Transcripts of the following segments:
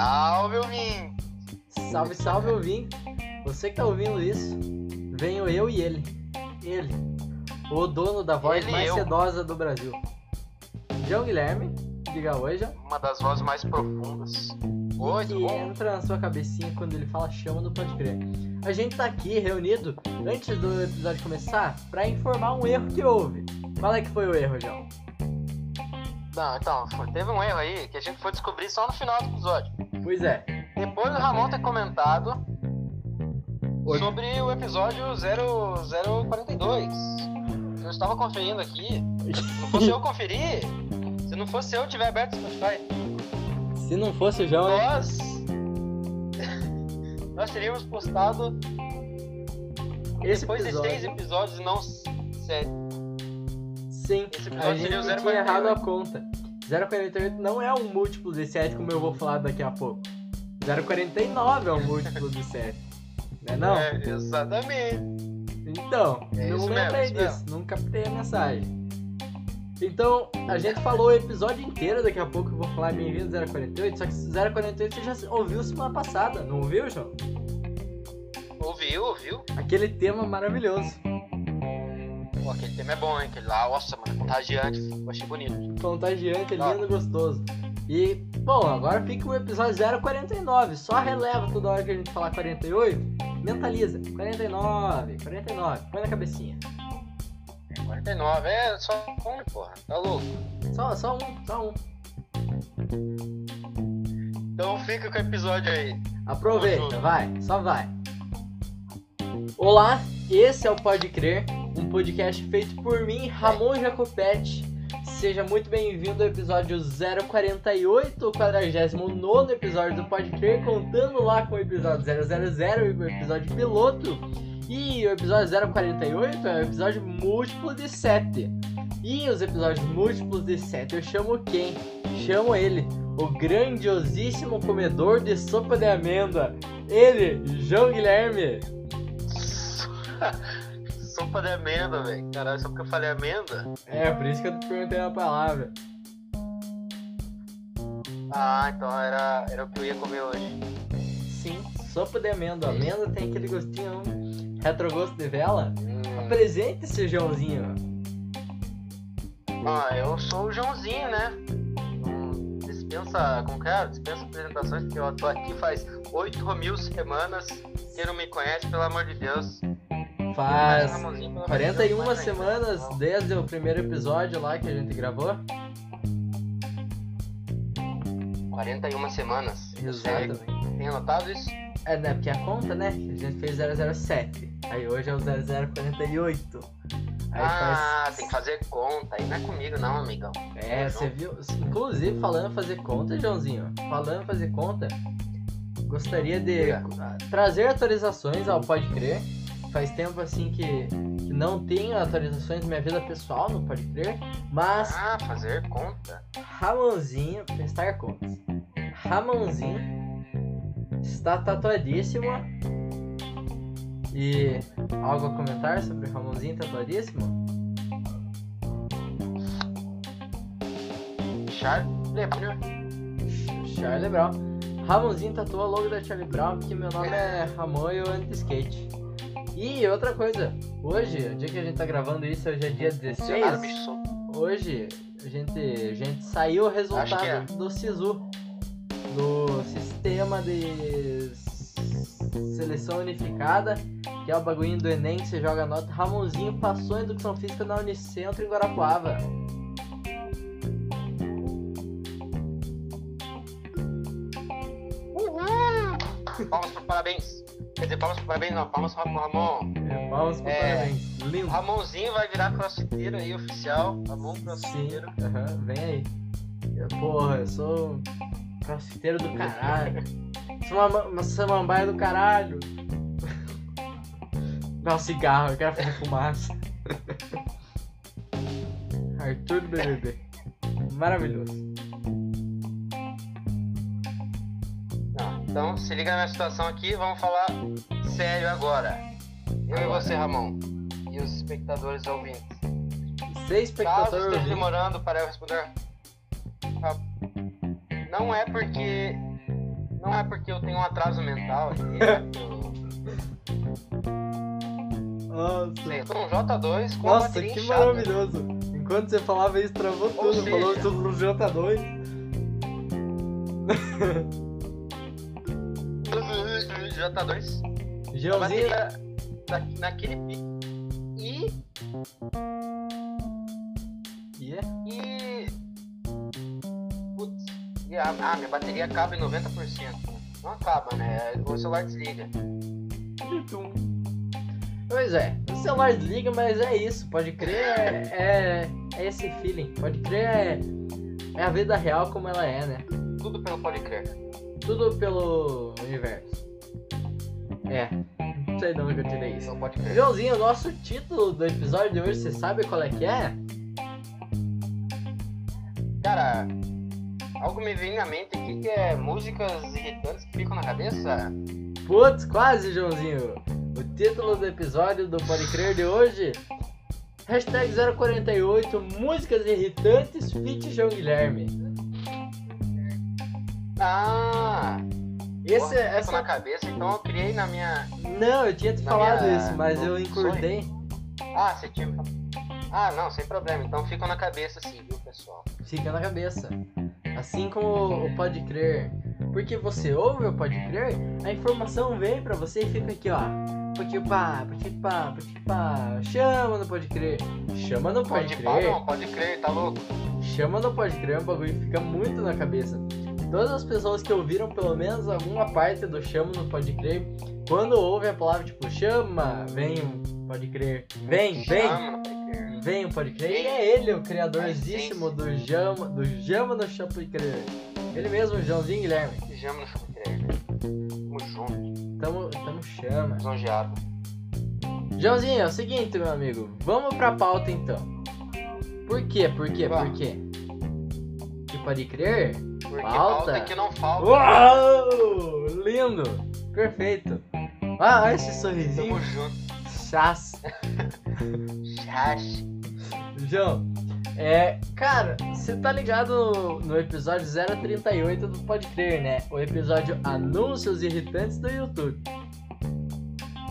Salve, ouvinte! Salve, salve, ouvinte! Você que tá ouvindo isso, venho eu e ele. Ele, o dono da voz Ele mais eu. sedosa do Brasil. João Guilherme, diga João. Uma das vozes mais profundas. Oi, que entra na sua cabecinha quando ele fala chama do Pode Crer. A gente tá aqui reunido antes do episódio começar pra informar um erro que houve. Qual é que foi o erro, João? Não, então, teve um erro aí que a gente foi descobrir só no final do episódio. Pois é. Depois do Ramon ter comentado Oi. sobre o episódio 0042. Eu estava conferindo aqui. Se não fosse eu conferir, se não fosse eu tiver aberto o Spotify, Se não fosse o João, nós. nós teríamos postado esse depois de seis episódio. episódios e não sete. Sim, Esse a episódio gente seria o tinha 048. errado a conta. 048 não é um múltiplo de 7 como eu vou falar daqui a pouco. 049 é um múltiplo de 7. Né não? É, exatamente. Então, É não mesmo, lembrei isso disso, não captei a mensagem. Então, a gente falou o episódio inteiro, daqui a pouco eu vou falar bem-vindo 048, só que 048 você já ouviu semana passada, não ouviu, João? Ouviu, ouviu? Aquele tema maravilhoso. Pô, aquele tema é bom, hein? Aquele lá, nossa, mano, contagiante. Eu achei bonito. Contagiante, Tá. lindo, gostoso. E, bom, agora fica o episódio 049. Só releva toda hora que a gente falar 48. Mentaliza. 49, 49. Põe na cabecinha. 49, é só um, porra. Tá louco. Só, só um, só um. Então fica com o episódio aí. Aproveita, vai, só vai. Olá, esse é o Pode Crer, um podcast feito por mim, Ramon Jacopetti. Seja muito bem-vindo ao episódio 048, o 49 episódio do Pode Crer, contando lá com o episódio 000, o episódio piloto. E o episódio 048 é o episódio múltiplo de 7. E os episódios múltiplos de 7 eu chamo quem? Chamo ele, o grandiosíssimo comedor de sopa de amêndoa. Ele, João Guilherme. Sopa de amêndoa, velho. Caralho, só porque eu falei amêndoa? É, por isso que eu te perguntei a palavra. Ah, então era, era o que eu ia comer hoje. Sim, sopa de amêndoa. Amêndoa tem aquele gostinho hum, retrogosto de vela. Hum. Apresente-se, Joãozinho. Ah, eu sou o Joãozinho, né? Não dispensa, como que é? Dispensa apresentações, porque eu tô aqui faz 8 mil semanas. Quem não me conhece, pelo amor de Deus. Faz Ramonzinho, pelo amor de Deus, 41 mais ainda. semanas desde o primeiro episódio lá que a gente gravou. 41 semanas. Exato. tem anotado isso? É, né? Porque a conta, né? A gente fez 007. Aí hoje é o 0048. Aí ah, faz tem que fazer conta. Aí não é comigo, não, amigão. É, você viu? Inclusive, falando em fazer conta, Joãozinho, falando em fazer conta, gostaria de ah, trazer atualizações ao Pode Crer. Faz tempo assim que, que não tenho atualizações na minha vida pessoal no Pode Crer, mas Ah, fazer conta. Ramonzinho, prestar contas. Ramonzinho está tatuadíssimo. E algo a comentar sobre Ramonzinho tatuadíssimo? Charlie Brown. Charlie Brown. Ramonzinho tatuou o logo da Charlie Brown porque meu nome é Ramon e eu ando de skate. E outra coisa, hoje, o dia que a gente tá gravando isso, hoje é dia 16. Nada, bicho solto. Hoje a gente, a gente saiu o resultado é. do SISU, do Sistema de Seleção Unificada, que é o bagulhinho do Enem que você joga nota. Ramonzinho passou em Educação Física na Unicentro em Guarapuava. Palmas pro parabéns. Quer dizer, palmas pro parabéns, não. Palmas pro Ramon. É, Palmas pro É. parabéns. Lindo. Ramonzinho vai virar crossfiteiro aí, oficial. Ramon crossfiteiro. aham, vem aí. Eu, porra, eu sou crossfiteiro do caralho. Sou uma, uma samambaia do caralho. Dá um cigarro, eu quero fazer fumaça. Arthur do BBB. Maravilhoso. Então, se liga na minha situação aqui, vamos falar sério agora. Eu e Agora. você, Ramon. E os espectadores ouvintes. Seis Caso espectadores esteja ouvindo. demorando para eu responder, ah, não é porque Não é porque eu tenho um atraso mental, é porque eu Nossa. um J2 com Nossa, que inchada. maravilhoso. Enquanto você falava isso, travou tudo. seja- Falou tudo no J2. J2. A Joãozinho. bateria na, naquele pique. E, Yeah. e. Putz. E a, ah, minha bateria acaba em 90%. Não acaba, né? O celular desliga. Pois é, o celular desliga, mas é isso. Pode crer, é, é, é esse feeling. Pode crer, é, é a vida real como ela é, né? Tudo pelo pode crer. Tudo pelo universo. É, não sei de onde eu tirei isso. Então pode crer. Joãozinho, o nosso título do episódio de hoje, você sabe qual é que é? Cara, algo me vem na mente aqui que é músicas irritantes que ficam na cabeça. Putz, quase, Joãozinho. O título do episódio do Pode Crer de hoje. Hashtag 048, músicas irritantes, fit João Guilherme. Ah! Esse, porra, ficam essa... na cabeça, então eu criei na minha. Não, eu tinha te falado minha- isso, mas no eu encurtei. Ah, você tinha. Ah, não, sem problema. Então ficam na cabeça assim, viu, pessoal? Fica na cabeça. Assim como o Pode Crer. Porque você ouve o Pode Crer, a informação vem pra você e fica aqui, ó. Pode pá, pode pá, pode pá. Chama no Pode Crer. Chama no Pode, Pode Crer. pá, não, pode crer, tá louco? Chama no Pode Crer, o bagulho fica muito na cabeça. Todas as pessoas que ouviram pelo menos alguma parte do Chama no Pode Crer, quando ouvem a palavra tipo chama, vem um Pode Crer, vem, vem, Chama, não pode crer. vem um Pode Crer. E é ele, o criadorzíssimo do Jama, do Jama no Pode Crer. Ele mesmo, o Joãozinho Guilherme. Chama, não pode crer. Tamo junto, Tamo, tamo chama. lisonjeado. Joãozinho, é o seguinte, meu amigo. Vamos pra pauta então. Por quê? Por quê? Por quê? Que pode crer? Porque falta que não falta. Uau! Lindo! Perfeito! Ah, olha esse sorrisinho. Tamo junto. Chás. Chache. João, é. Cara, você tá ligado no, no episódio 038 do Pode Crer, né? O episódio Anúncios Irritantes do YouTube.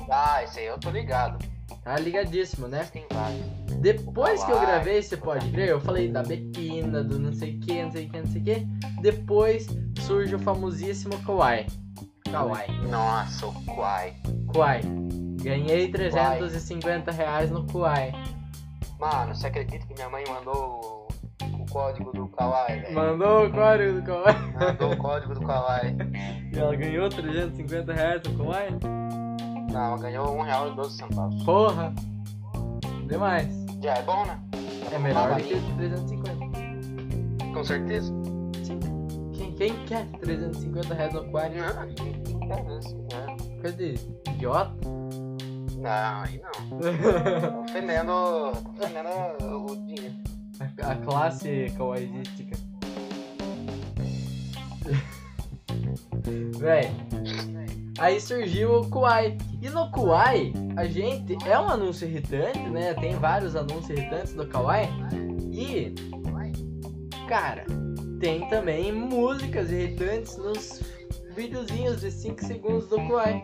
Ah, esse aí eu tô ligado. Tá ligadíssimo, né? Tem vários. Depois que eu gravei esse Pode Crer, eu falei da Betina, do não sei o que, não sei o que, não sei o que. Depois surge o famosíssimo Kawaii. Kawaii. Nossa, o Kwai. Kawaii. Ganhei 350 reais no Kawaii. Mano, você acredita que minha mãe mandou o, código do velho? Mandou o código do Kawaii. Mandou o código do Kawaii. E ela ganhou 350 reais no Kawaii? Não, ela ganhou um real e 12 centavos. Porra! Demais. Já é bom, né? É melhor do Baratinho, que 350. Com certeza. Sim. Quem, quem quer 350 reais no Kawaii? Não, quem quer isso? né? Coisa de idiota. Não, aí não. Tô ofendendo, tô ofendendo o dinheiro. A, a classe kawaiística. Véi. Aí surgiu o Kuai. E no Kuai, a gente. É um anúncio irritante, né? Tem vários anúncios irritantes do Kawaii. E. Cara, tem também músicas irritantes nos videozinhos de 5 segundos do Kuai.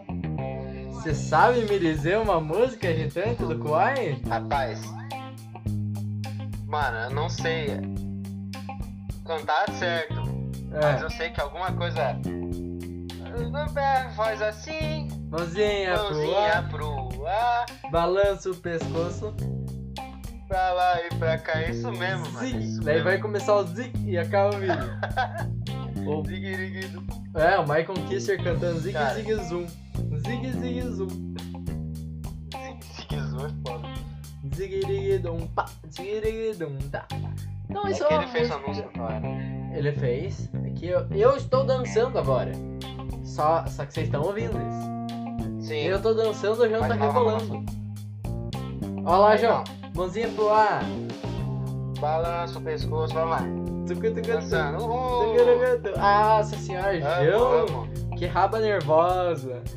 Você sabe me dizer uma música irritante do Kuai? Rapaz. Mano, eu não sei cantar certo. Mas É. eu sei que alguma coisa. Faz assim, Mãozinha pro mãozinha ar, pro ar, balança o pescoço. pra lá e pra cá. É isso mesmo, mano. é Zig. Isso Daí mesmo. vai começar o zig e acaba o vídeo. O- Ziguiriguido. é, o Michael Kisser cantando zig Cara. zig zoom. Zig zig zoom. Ziguizou é foda. Zigirigidum pá, zigirigidum tá. Então É isso que é ele fez música- cara. Ele fez. É que eu, eu estou dançando agora. Só, só que vocês estão ouvindo isso. Sim. Eu tô dançando, o João Vai tá rebolando. Olha lá, João. Mãozinha pro ar. Balança o pescoço, vamos lá. Tucu, tucu, tucu. Dançando. Uhul. Tucu, tucu. Nossa senhora, João. Que raba nervosa.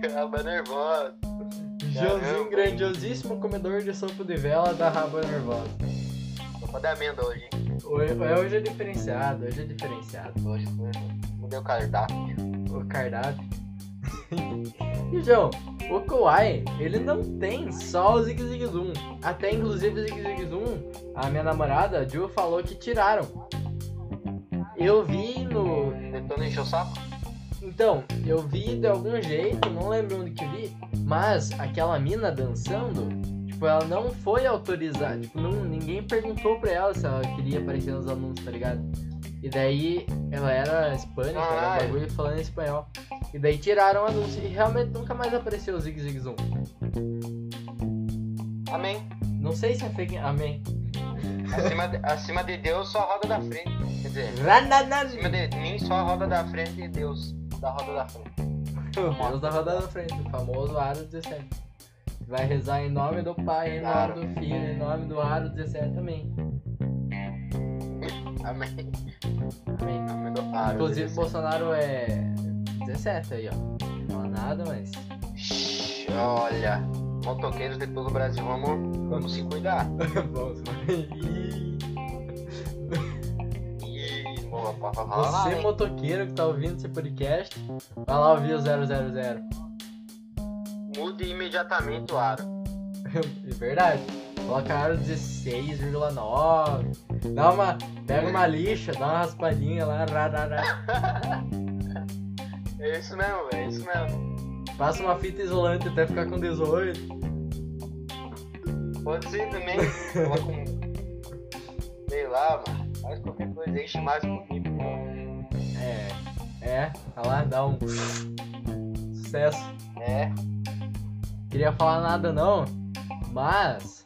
Que raba nervosa. Joãozinho, grandiosíssimo comedor de sopa de vela da raba nervosa. Sopa de amêndoa hoje, hein? Hoje, hoje é diferenciado, hoje é diferenciado. Hoje foi. Mudei o cardápio. O cardápio. e João, o Kawhi, ele não tem só o Zig Zig Zoom. Até inclusive o Zig Zig Zoom, a minha namorada, a Ju, falou que tiraram. Eu vi no. Tentando encher o saco? Então, eu vi de algum jeito, não lembro onde que vi, mas aquela mina dançando, tipo, ela não foi autorizada. Tipo, não, ninguém perguntou pra ela se ela queria aparecer nos anúncios, tá ligado? E daí ela era hispânica, era um bagulho falando em espanhol. E daí tiraram o anúncio e realmente nunca mais apareceu o Zig Zig Zoom. Amém. Não sei se é fake. Amém. Acima de, acima de Deus, só a roda da frente. Quer dizer, Rananan. acima de mim, só a roda da frente de Deus. Da roda da frente. O Deus da roda da frente, o famoso Aro 17. Vai rezar em nome do Pai, em nome do Filho, em nome do Aro 17 também. Amém. Amém. Amém do Aro. Inclusive, Bolsonaro é 17 aí, ó. Não fala nada, mas. Olha, motoqueiros de todo o Brasil, vamos, vamos se cuidar. Vamos. Você, motoqueiro que tá ouvindo esse podcast, vai lá ouvir o 000. Mude imediatamente o aro. É verdade. Coloca aro 16,9. Dá uma. Pega uma lixa, dá uma raspadinha lá. rarará. É isso mesmo, é isso mesmo. Passa uma fita isolante até ficar com 18. Pode ser também. Coloca um. Sei lá, mano. Faz qualquer coisa, enche mais um pouquinho. É. É, olha lá, dá um. Sucesso. É. Queria falar nada não, mas.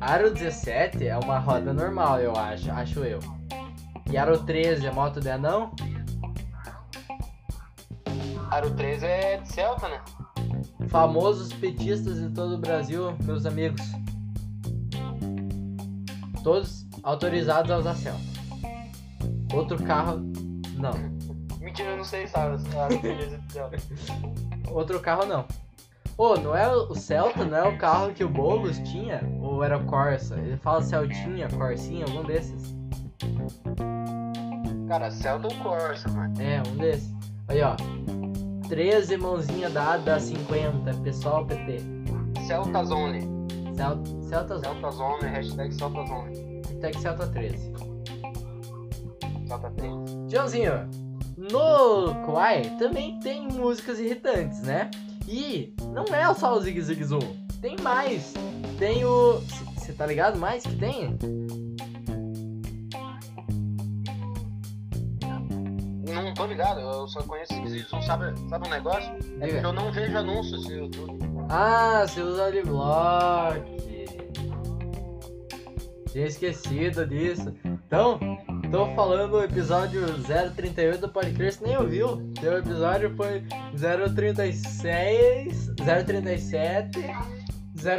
Aro 17 é uma roda normal, eu acho, acho eu. E Aro 13 é moto de anão? Aro 3 é de Celta, né? Famosos petistas de todo o Brasil, meus amigos. Todos autorizados a usar Celta. Outro carro, não. Mentira, eu não sei, sabe? Aro 3 é de Celta. Outro carro não. Ô, não é o Celta, não é o carro que o Boulos tinha? Ou era o Corsa? Ele fala Celtinha, Corsinha, algum desses. Cara, Celta ou Corsa, mano? É, um desses. Aí, ó. 13 mãozinha dada a 50, pessoal PT. Celta Zone. Cel Celta Celta Zone, hashtag Celta Zone. Tech Celta 13. Celta 3. Joãozinho, no Kwai também tem músicas irritantes, né? E não é só o Zig Zig Zoom. Tem mais. Tem o. Você tá ligado mais que tem? Não tô ligado, eu só conheço esse Zizum, sabe, sabe um negócio? É porque eu não vejo anúncios no YouTube. Ah, você usa Adblock. Tinha esquecido disso. Então, tô falando o episódio 038 do podcast, nem ouviu. Seu episódio foi 036, 037,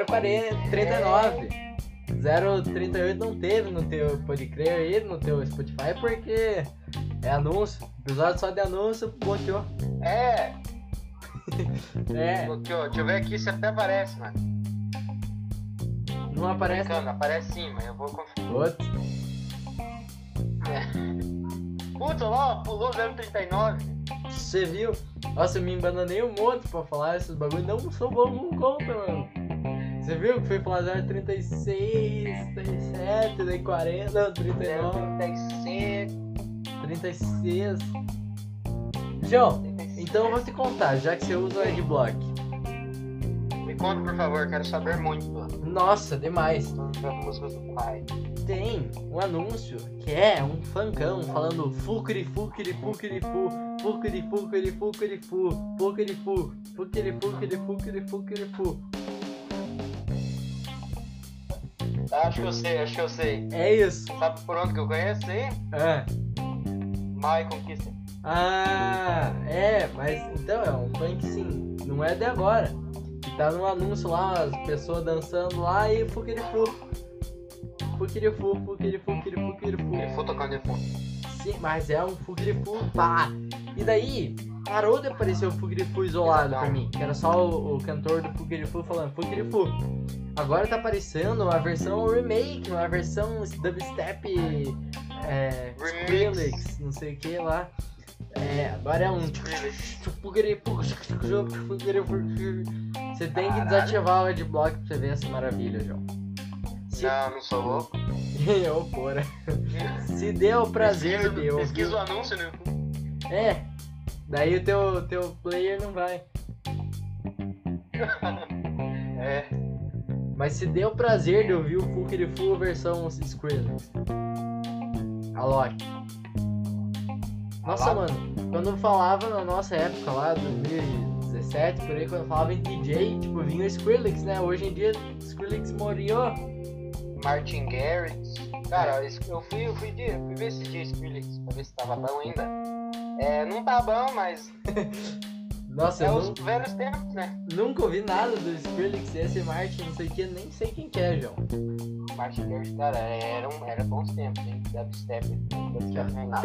040, 39. 038 não teve no teu Pode Crer aí, no teu Spotify, porque é anúncio. Episódio só de anúncio, bloqueou. É, É, bloqueou. Deixa eu ver aqui se até aparece, mano. não aparece. Brincando, aparece sim, mas eu vou conferir. Outro. Putz, olha lá, pulou 039. Você viu? Nossa, eu me embananei um monte pra falar esses bagulho. Não sou bom com conta, mano. Você viu que foi falar 036, 37, daí 40, não, 39, 036. 36. João, então eu vou te contar, já que você usa o Adblock. Me conta, por favor, quero saber muito. Nossa, demais. Das músicas do pai. Tem um anúncio que é um funkão falando fucri fucri fucri fu, fucri fucri fucri fu, fucri fu, fucri fucri fucri fucri fu. Acho que eu sei, acho que eu sei. É isso. Sabe por onde que eu conheço aí? É. My Conquista. Ah, é, mas então é um funk sim, não é de agora. Que tá no anúncio lá, as pessoas dançando lá e fuquirifu. Fuquirifu. Ele foi tocando de fundo. Sim, mas é um fuquirifu, pá. E daí, parou de aparecer o Fugrifu isolado pra mim. Que era só o, o cantor do Fugrifu falando Fugrifu. Agora tá aparecendo uma versão remake, uma versão dubstep é. Skrillex, não sei o que lá. É, agora é um. Você tem que desativar o adblock pra você ver essa maravilha, João. Se... Não, não sou louco. Ô, porra. Se deu o prazer pesquisa, de ouvir. pesquisa o anúncio no É. Daí o teu, teu player não vai. É. Mas se deu o prazer de ouvir o Fukirifu versão Skrillex. Alok. Nossa, mano. Quando falava na nossa época lá, 2017, por aí, quando falava em DJ, tipo, vinha o Skrillex, né? Hoje em dia, Skrillex morreu. Martin Garrix. Cara, eu fui, eu fui, de, fui ver esse dia Skrillex pra ver se tava bom ainda. É, não tá bom, mas Nossa, é eu os nu- velhos tempos, né? nunca ouvi nada do Skrillex, esse Martin, não sei o que, nem sei quem que é, João. Martin Garrix, cara, era, um, era bons tempos, hein? Dubstep. Dubstep não é nada.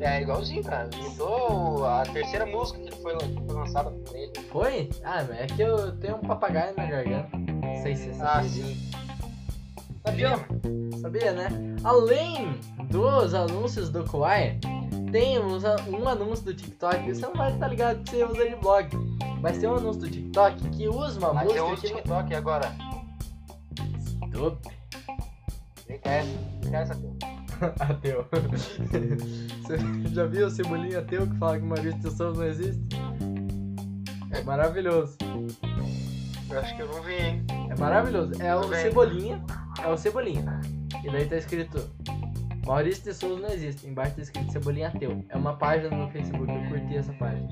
É igualzinho, cara. Imitou a terceira música que foi, que foi lançada por ele. Foi? Ah, é que eu tenho um papagaio na garganta. Não sei se você Ah, sim. Sabia? Sabia, né? Além dos anúncios do Kawaii, tem um anúncio do TikTok. Você não vai estar ligado que você usa de blog. Mas tem um anúncio do TikTok que usa uma Mas eu música uso que. TikTok agora. Estúpido. Vem cá, essa. Vem cá essa teu. Ateu. Você já viu o cebolinha ateu que fala que Maurício de Souza não existe? É maravilhoso. Eu acho que eu não vi, hein? É maravilhoso. É o. Cebolinha. É o Cebolinha. E daí tá escrito Maurício de Souza não existe. Embaixo tá escrito Cebolinha Ateu. É uma página no Facebook, eu curti essa página.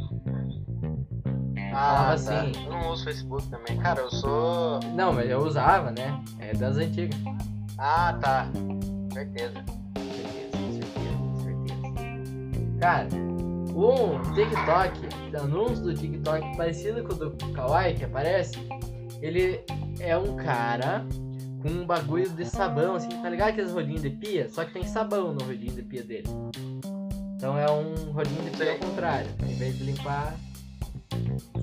Ah, Ah, tá. sim. Eu não uso Facebook também. Cara, eu sou. Não, mas eu usava, né? É das antigas. Ah, tá. Certeza, Cara, um TikTok, anúncio do TikTok parecido com o do Kawaii que aparece, ele é um cara com um bagulho de sabão, assim, tá ligado aqueles rodinhos de pia? Só que tem sabão no rodinho de pia dele. Então é um rodinho de pia ao contrário. Em vez de limpar,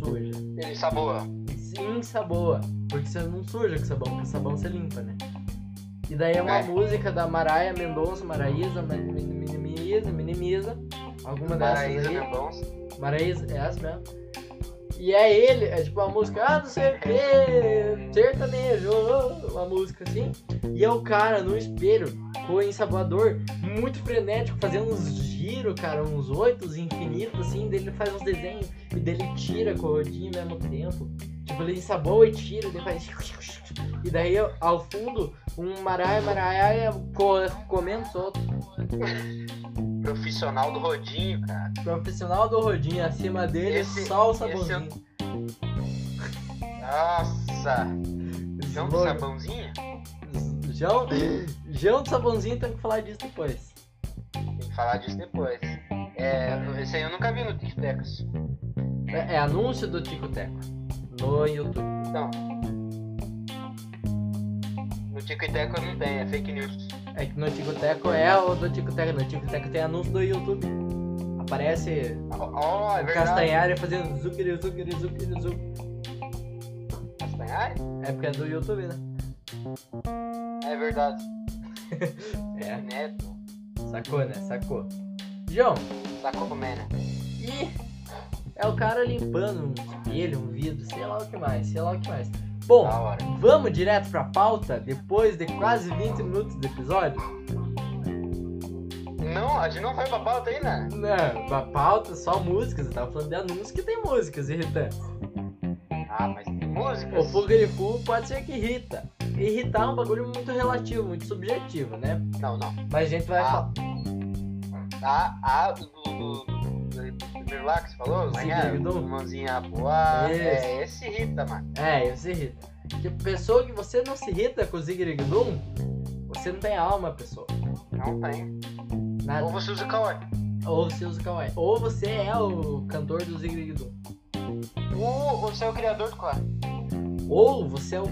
suja. Ele saboa. Sim, saboa. Porque você não suja com sabão, porque sabão você limpa, né? E daí é uma É. música da Maraia Mendonça, Maraísa, Ma- Mi- Minimiza, Minimiza. Alguma dessas Paraíso aí. Mendonça. Maraísa, é essa mesmo. E é ele, é tipo uma música, ah, não sei o que, sertanejo, uma música assim. E é o cara no espelho, com o ensaboador, muito frenético, fazendo uns giros, cara, uns oitos infinitos, assim, dele faz uns desenhos e dele tira com o rodinho ao mesmo tempo. Tipo, ele ensaboa e tira, ele faz. E daí, ao fundo, um maraia, maraia co- comendo solto. Profissional do rodinho, cara. Profissional do rodinho, acima dele, Esse- só o é sabãozinho. Nossa. João do sabãozinho? João, João do sabãozinho tem que falar disso depois. Tem que falar disso depois. É, esse aí eu nunca vi no TikTok. É, é anúncio do Tico Teco no YouTube. Então. Tico e Teco não tem, é fake news. É que no Tico Teco é o do Tico Teco. No Tico Teco tem anúncio do YouTube. Aparece Ó, é. Castanhari fazendo zuccheri, zuccheri, zuccheri, zuccheri. Castanhari? É porque é do YouTube, né? É verdade. É, Neto. sacou, né? Sacou. João, Sacou como é, né? e é o cara limpando um espelho, um vidro, sei lá o que mais, sei lá o que mais. Bom, vamos direto pra pauta depois de quase 20 minutos de episódio? Não, a gente não foi pra pauta aí, né? Não, a pauta só músicas, eu tava falando de anúncios que tem músicas irritantes. Ah, mas tem O músicas. Fugarifu pode ser que irrita. Irritar é um bagulho muito relativo, muito subjetivo, né? Não, não. Mas a gente vai Ah. falar. A, a do, do, do, do primeiro lá que você falou, do- Mãozinha boa. Isso. É, esse irrita, mano. É, isso irrita. Tipo, pessoa que você não se irrita com o Zigrig-Dum, você não tem alma, pessoa. Não tem. Nada. Ou você usa kawaii. Ou você usa Kawaii. Ou você é o cantor do Zigrig-Dum. Ou você é o criador do kawaii. Ou você é o...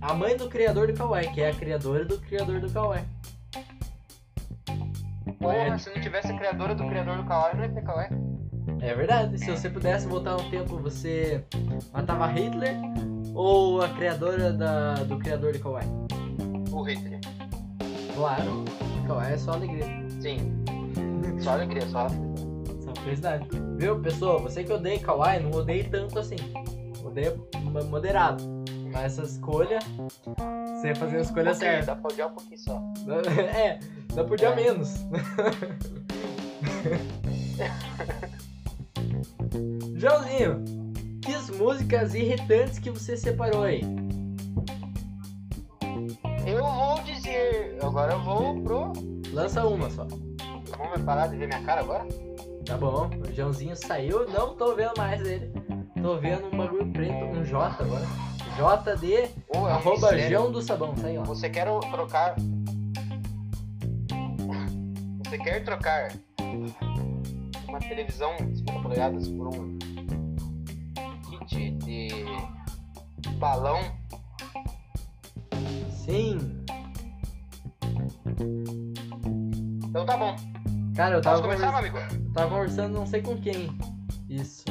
a mãe do criador do Kawaii, que é a criadora do criador do Kawaii. Porra, se não tivesse a criadora do criador do Kawaii, não ia ter Kawaii. É verdade. Se você pudesse voltar um tempo, você matava Hitler ou a criadora da, do criador de Kawaii? O Hitler. Claro. Kawaii é só alegria. Sim. Só alegria, só. Só felicidade. Viu, pessoa? Você que odeia Kawaii, não odeie tanto assim. Odeia mo- moderado. Mas essa escolha, você fazer a escolha Ok, certa. Dá pra odiar um pouquinho só. É, dá por dia É. menos. Joãozinho, que as músicas irritantes que você separou aí? Eu vou dizer. Agora eu vou pro. Lança uma só. Vamos parar de ver minha cara agora? Tá bom, o Joãozinho saiu, não tô vendo mais ele. Tô vendo um bagulho preto, um J agora. JD, Ou é arroba. João do Sabão, lá. Você quer trocar. Você quer trocar uma televisão de 50 polegadas por um kit de balão? Sim. Então tá bom. Cara, eu tava conversando, tava conversando não sei com quem. Isso.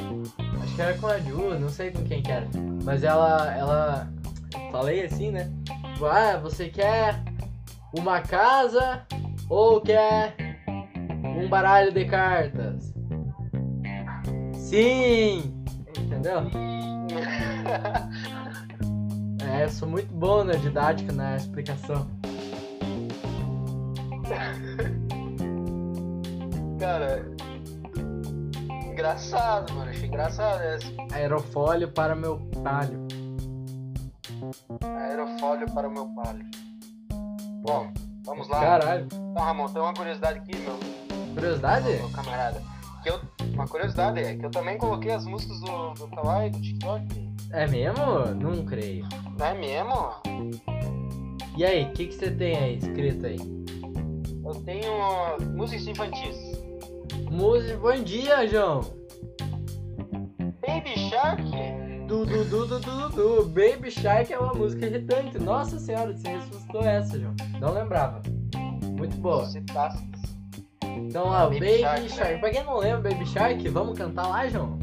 Acho que era com a Ju, não sei com quem que era. Mas ela, ela... Falei assim, né? Tipo, Ah, você quer uma casa ou quer um baralho de cartas? Sim! Entendeu? É, eu sou muito bom na didática, na explicação. Cara. Engraçado, mano. Achei engraçado essa. Aerofólio para meu palho. Aerofólio para meu palio. Bom, vamos lá. Caralho. Então, Ramon, tem uma curiosidade aqui, meu, Curiosidade? meu camarada. Que eu, uma curiosidade é que eu também coloquei as músicas do, do Kawaii, do TikTok. É mesmo? Não creio. Não é mesmo? E aí, o que, que você tem aí escrito aí? Eu tenho músicas infantis. Música. Bom dia, João! Baby Shark. Du, du, du, du, du, du. Baby Shark é uma música irritante. Nossa senhora, você ressuscitou essa, João. Não lembrava. Muito boa. Você tá... Então lá, Baby Baby, Shark, Shark. né? Pra quem não lembra, Baby Shark, vamos cantar lá, João?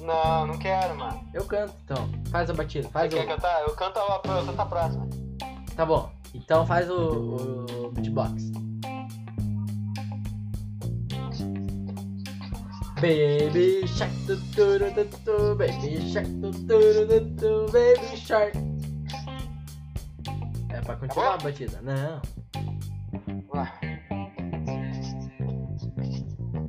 Não, não quero, mano. Eu canto, então. Faz a batida, faz Você quer o. cantar? Eu canto a, eu canto a próxima. Tá bom. Então faz o, o beatbox. Baby Shark, tu, tu, tu, tu, Baby Shark, tu, tu, tu, tu, Baby Shark. É pra continuar a batida? Não. Lá.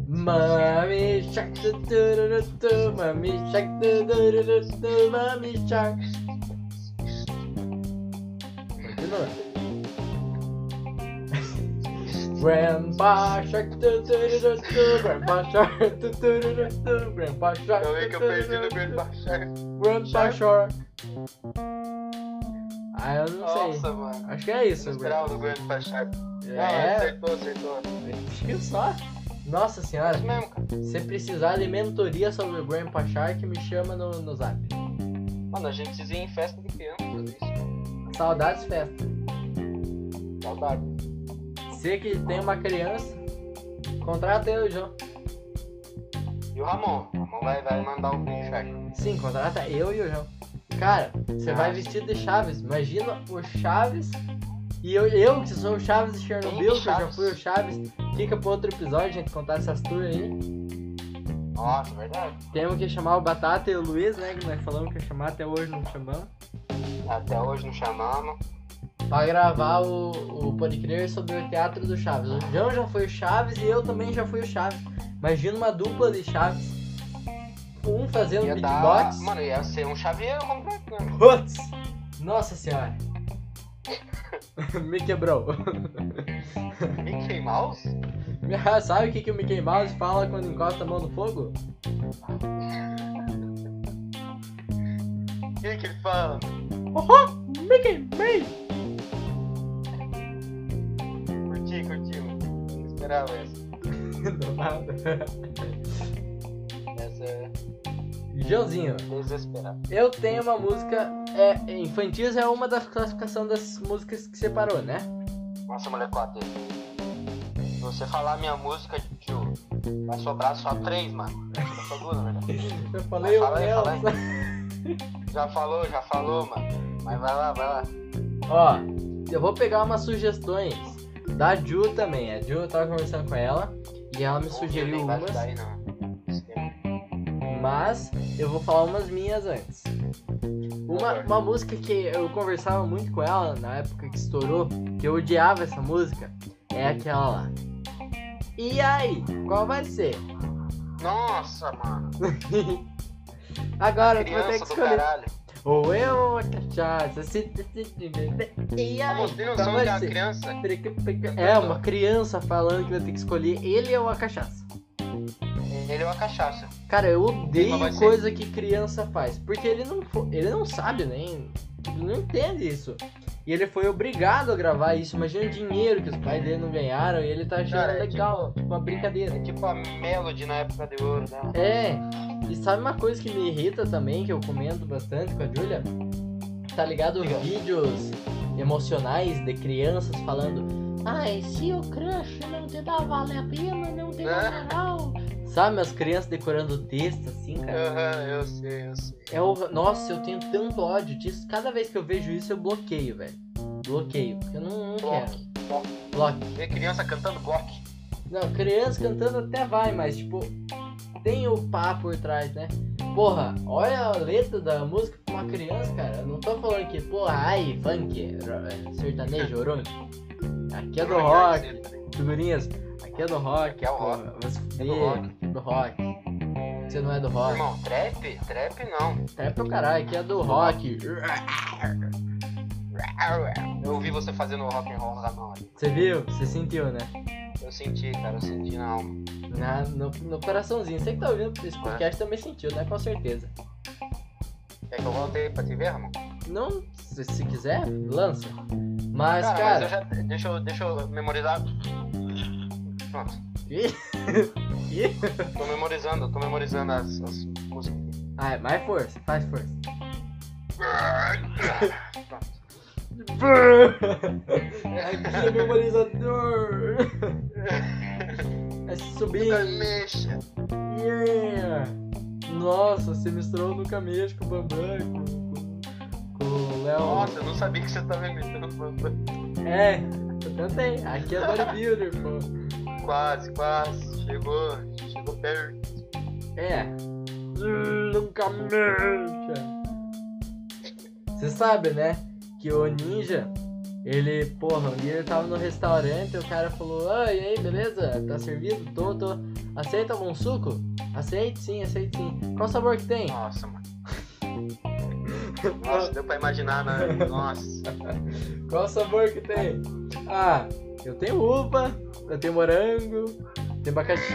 Mami Shark, tu, tu, tu, tu, tu, Mami Shark, tu, tu, tu, tu, tu, Mami Shark. Continua. Grandpa Shark, tu, tu, tu, tu, tu, Grandpa Shark, tu, tu, tu, tu, tu, Grandpa Shark. Eu vi que eu perdi no tu, Shark. Grandpa Shark. Ah, eu não sei. Nossa, mano. Acho que é isso, Eu esperava do Grande Shark. Ah, É, acertou, acertou. viu só? Nossa senhora. Isso mesmo, cara. Se precisar de mentoria sobre o Grandpa Shark, me chama no, no zap. Mano, a gente precisa ir em festa de criança fazer isso. Saudades festa. Saudade. Você que tem uma criança, contrata eu, João. E o Ramon? O Ramon vai, vai mandar o Grande Shark. Sim, contrata eu e o João. Cara, você Ah. vai vestido de Chaves. Imagina o Chaves e eu, eu que sou o Chaves de Chernobyl, que eu já fui o Chaves. Fica pro outro episódio, a gente contar essas tours aí. Nossa, verdade. Temos que chamar o Batata e o Luiz, né? Que nós falamos que ia chamar, até hoje não chamamos. Até hoje não chamamos. Pra gravar o, o Pode Crer sobre o teatro do Chaves. O João já foi o Chaves e eu também já fui o Chaves. Imagina uma dupla de Chaves. Um fazendo Ia dar. beatbox. Mano, ia ser um chaveiro completo, né? Putz! Nossa senhora. Me quebrou. Mickey Mouse? Sabe o que, que o Mickey Mouse fala quando encosta a mão no fogo? O que que ele fala? Oh, Mickey Mouse! Essa. Do nada. Essa é Joãozinho, eu tenho uma música. É, infantis é uma das classificações das músicas que separou, né? Nossa, molecote. você falar minha música, tio, vai sobrar só três, mano. Só duas, na verdade. Eu falei o Elsa. Já falou, já falou, mano. Mas vai lá, vai lá. Ó, eu vou pegar umas sugestões da Ju também. A Ju, eu tava conversando com ela e ela me sugeriu umas, ajudar aí, não. Esquema. mas eu vou falar umas minhas antes. Uma, uma música que eu conversava muito com ela na época que estourou, que eu odiava essa música, é aquela lá. E aí, qual vai ser? Nossa, mano. Agora tu vai ter que escolher. caralho. Ou eu ou a cachaça. se- se- se- se- E aí, Vamos, tem qual noção vai que a ser? criança. É, uma criança falando que vai ter que escolher ele ou a cachaça. Ele é uma cachaça. Cara, eu odeio vai ser- coisa que criança faz. Porque ele não, ele não sabe nem. Ele não entende isso. E ele foi obrigado a gravar isso. Imagina o dinheiro que os pais dele não ganharam e ele tá achando Cara, é legal. Tipo, uma brincadeira. É tipo a Melody na época de ouro, né? É, e sabe uma coisa que me irrita também, que eu comento bastante com a Julia? Tá ligado? Diga. Vídeos emocionais de crianças falando Ai, se o crush não te dá vale a pena, não te dá moral. Sabe, as crianças decorando texto assim, cara. Aham, eu sei, eu sei. É o... Nossa, eu tenho tanto ódio disso. Cada vez que eu vejo isso, eu bloqueio, velho. Bloqueio, porque eu não, não quero. Bloque. Bloque. Vê criança cantando block. Não, criança cantando até vai, mas tipo, tem o pá por trás, né? Porra, olha a letra da música pra uma criança, cara. Eu não tô falando que, porra, ai, funk, ro- sertanejo, orunho. Aqui é do rock, figurinhas. Aqui é do rock. Aqui é o rock. se É do rock. do rock. Você não é do rock. Irmão, trap? Trap não. Trap é o caralho, aqui é do rock. Eu ouvi você fazendo rock and roll na mão ali. Você viu? Você sentiu, né? Eu senti, cara, eu senti na alma. Na, no, no coraçãozinho. Você que tá ouvindo esse podcast também sentiu, né? Com certeza. Quer que eu volte aí pra te ver, irmão? Não, se, se quiser, lança. Mas, Cara, cara. mas eu já. Deixa eu, deixa eu memorizar. Pronto. Ih. Tô memorizando, tô memorizando as, as músicas. Ah, mais força, faz força. Pronto. Aqui é memorizador. É subindo. Mexa. Yeah. Nossa, você misturou no Cameixo com o Bambam, com, com, o Léo. Nossa, eu não sabia que você tava imitando o Bambam. É, eu tentei. Aqui é bodybuilder, pô. Quase, quase. Chegou, chegou perto. É. Nunca mexa. Você sabe, né? Que o ninja, ele, porra, um dia ele tava no restaurante e o cara falou: Oi, e aí, beleza? Tá servido? Tô, tô. Aceita algum suco? Aceite sim, aceite sim. Qual sabor que tem? Nossa, mano. Nossa, deu pra imaginar, né? Nossa. Qual sabor que tem? Ah, eu tenho uva, eu tenho morango, tenho abacaxi,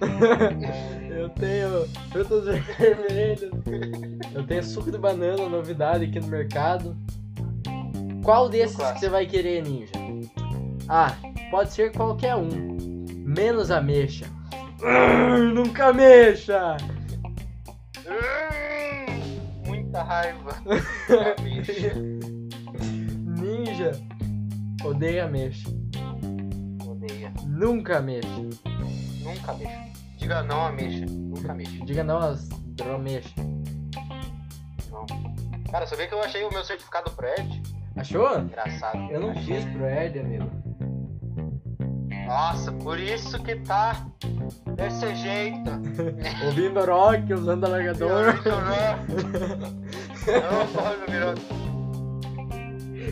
eu tenho frutas vermelhas, eu tenho suco de banana, novidade aqui no mercado. Qual desses que você vai querer, ninja? Ah, pode ser qualquer um, menos ameixa. Hum, nunca mexa! Muita raiva. Ninja odeia ameixa. Odeia. Nunca mexa. Nunca mexa. Diga não a mexa. Nunca mexa. Diga não às dromeixas. Não. Cara, sabia que eu achei o meu certificado Ed? Achou? Engraçado. Eu não Achei. fiz pro Ed, amigo. Nossa, por isso que tá desse jeito. Ouvindo rock, usando alargador.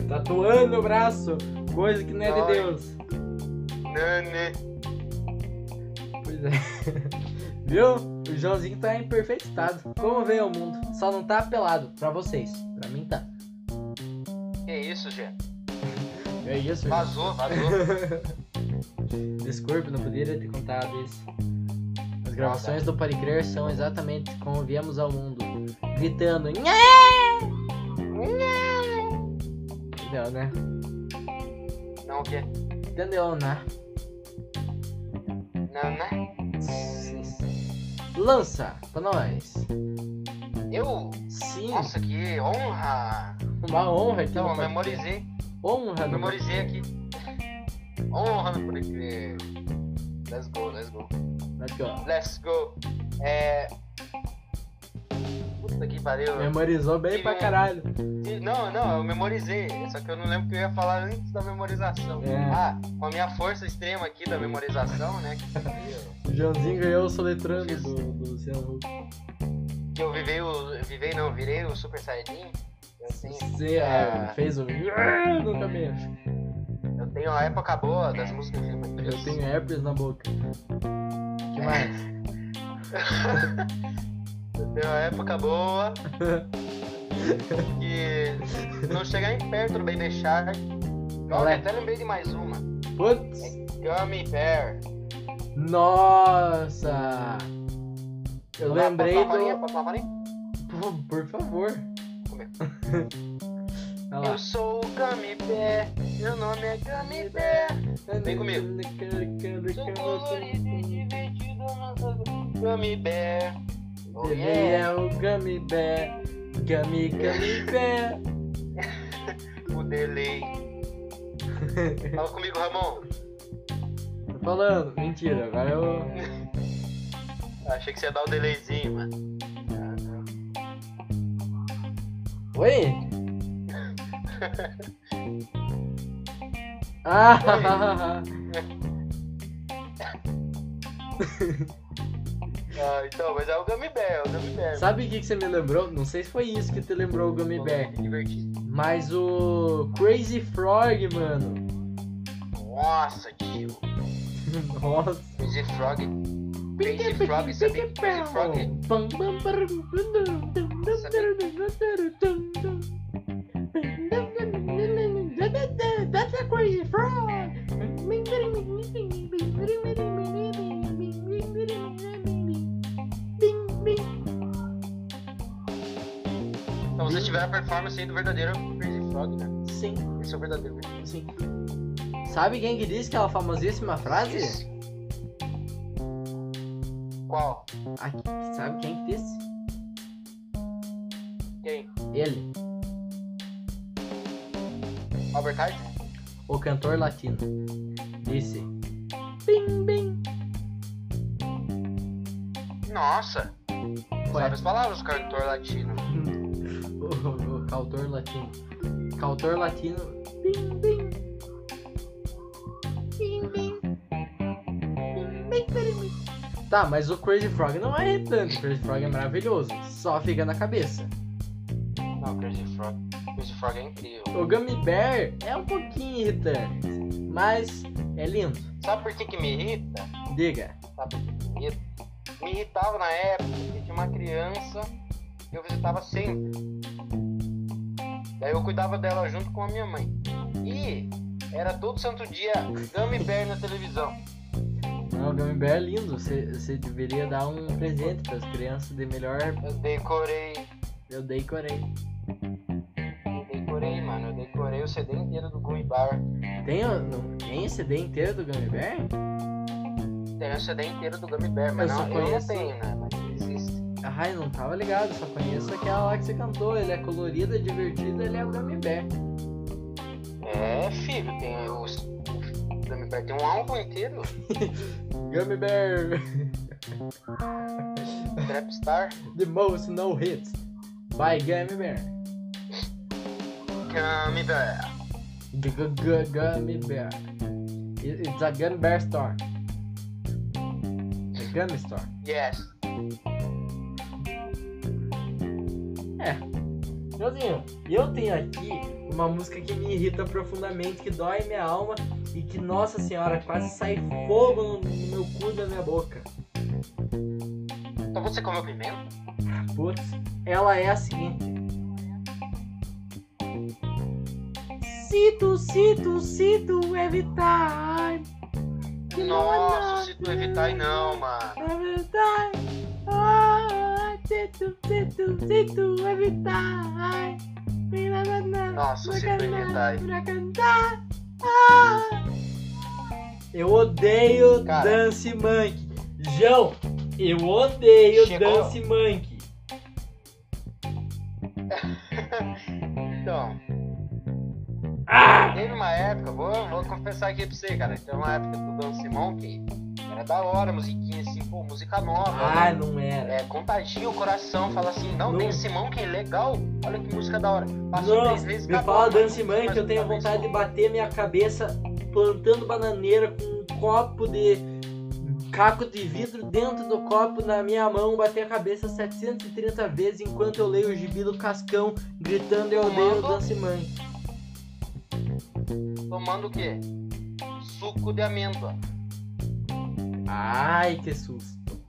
Tatuando o braço. Coisa que não é de. Deus. Nane. Pois é. Viu? O Joãozinho tá em perfeito estado. Como veio ao mundo? Só não tá pelado. Pra vocês. Pra mim tá. Que isso, Gê? É isso, Vazou, vazou. Desculpe, não poderia ter contado isso. As gravações do Pode Crer são exatamente como viemos ao mundo. Gritando. Nhé! Entendeu, né? Não, o quê? Entendeu, né? Não, né? Lança pra nós. Eu? Sim, Nossa, que honra! Uma honra aqui. Então, memorizei. Honra, Memorizei aqui. Honra no Pode Crer. Let's go, let's go. Let's go. Let's go. É. Puta que pariu. Memorizou bem pra caralho. Não, não, eu memorizei. Só que eu não lembro o que eu ia falar antes da memorização. É. Ah, com a minha força extrema aqui da memorização, né? O Joãozinho ganhou o soletrando do, do Luciano Huck. Que eu vivei o. Vivei não, virei o Super Saiyajin. Tenho, Você é, fez o. no caminho. eu tenho a época boa das músicas de Eu tenho herpes na boca. que mais? Eu tenho a época boa. que não chegar em perto do Baby Shark. Olha, é? até lembrei de mais uma. Putz! Gummy Bear. Nossa! Eu lembrei do. Por favor. Comer. Eu sou o Gummy Bear, meu nome é Gummy Bear. Vem comigo. Sou colorido e divertido, nossa Gummy Bear. Oh, Ele yeah. é o Gummy Bear. Gummy, Gummy Bear. O delay. Fala comigo, Ramon. Tô falando. Mentira, agora eu. Achei que você ia dar o delayzinho, mano. Oi? Ah! Ah, então, mas é o Gummy Bear, é o Gummy Bear. Sabe o que, que você me lembrou? Não sei se foi isso que te lembrou o Gummy Bear. Divertido. Mas o Crazy Frog, mano. Nossa, tio. Nossa. Crazy Frog. Crazy Frog, sabe? Crazy Frog. That's a crazy frog. Então vocês tiveram a performance aí do verdadeiro Crazy Frog, né? Sim, Esse é o verdadeiro. sim. Sabe quem que disse aquela famosíssima frase? Esse. Qual? Aqui, sabe quem que disse? Quem? Ele, Albert Einstein? o cantor latino. Disse. Bim, bim. Nossa! Sabe as palavras, cantor latino. o, o cautor latino. Cautor latino. Bim. Bim, Tá, mas o Crazy Frog não é irritante. O Crazy Frog é maravilhoso. Só fica na cabeça. Não, Crazy Frog. Crazy Frog é incrível. O Gummy Bear é um pouquinho irritante. Mas é lindo. Sabe por que que me irrita? Diga. Sabe por que que me irrita? Me irritava na época que tinha uma criança que eu visitava sempre. Daí eu cuidava dela junto com a minha mãe. E era todo santo dia Gummy Bear na televisão. O Gummy Bear é lindo. Você você deveria dar um presente para as crianças de melhor. Eu decorei, Eu decorei. eu decorei, mano. Eu decorei o CD inteiro do Gummy Bear. Tem, o- não, tem CD inteiro do Gummy Bear? Tem o CD inteiro do Gummy Bear, mas Eu não, eu não conheço- tenho, né? Mas existe. Ai, não tava ligado, só conheço aquela lá que você cantou. Ele é colorido, é divertido, ele é o Gummy Bear. É, filho, tem os. O Gummy Bear tem um álbum inteiro. Gummy Bear, Trapstar. the most no hits by Gummy Bear. Gummy Bear. G -g -g Gummy Bear. It- It's a Gummy Bear store. A Gummy store. Yes. Josinho, eu tenho aqui uma música que me irrita profundamente, que dói minha alma e que, nossa senhora, quase sai fogo no, no meu cu e da minha boca. Então você comeu pimenta? Putz, ela é a seguinte. Tu, se tu evitar. Nossa, tu evitar não, mano. Evitar. Ah, tu, se tu evitar. Nossa, se tu evitar. Pra cantar. Ah. Eu odeio Cara. Dance Monkey. João, eu odeio Chegou. Dance Monkey. Então, Ah! teve uma época, vou, vou confessar aqui pra você, cara. Teve uma época do Dance Monkey. Era da hora, musiquinha assim, pô, música nova. Ah, né? não era. É, contagia o coração, fala assim, não, Não. que é legal, olha que música da hora. Passou Não, três vezes, me acabou, fala mas Dance que eu tenho vontade de bater minha cabeça plantando bananeira com um copo de caco de vidro dentro do copo na minha mão, bater a cabeça 730 vezes enquanto eu leio o gibi do Cascão gritando eu odeio o? Dance Man. Tomando o quê? Suco de amêndoa. Ai, que susto.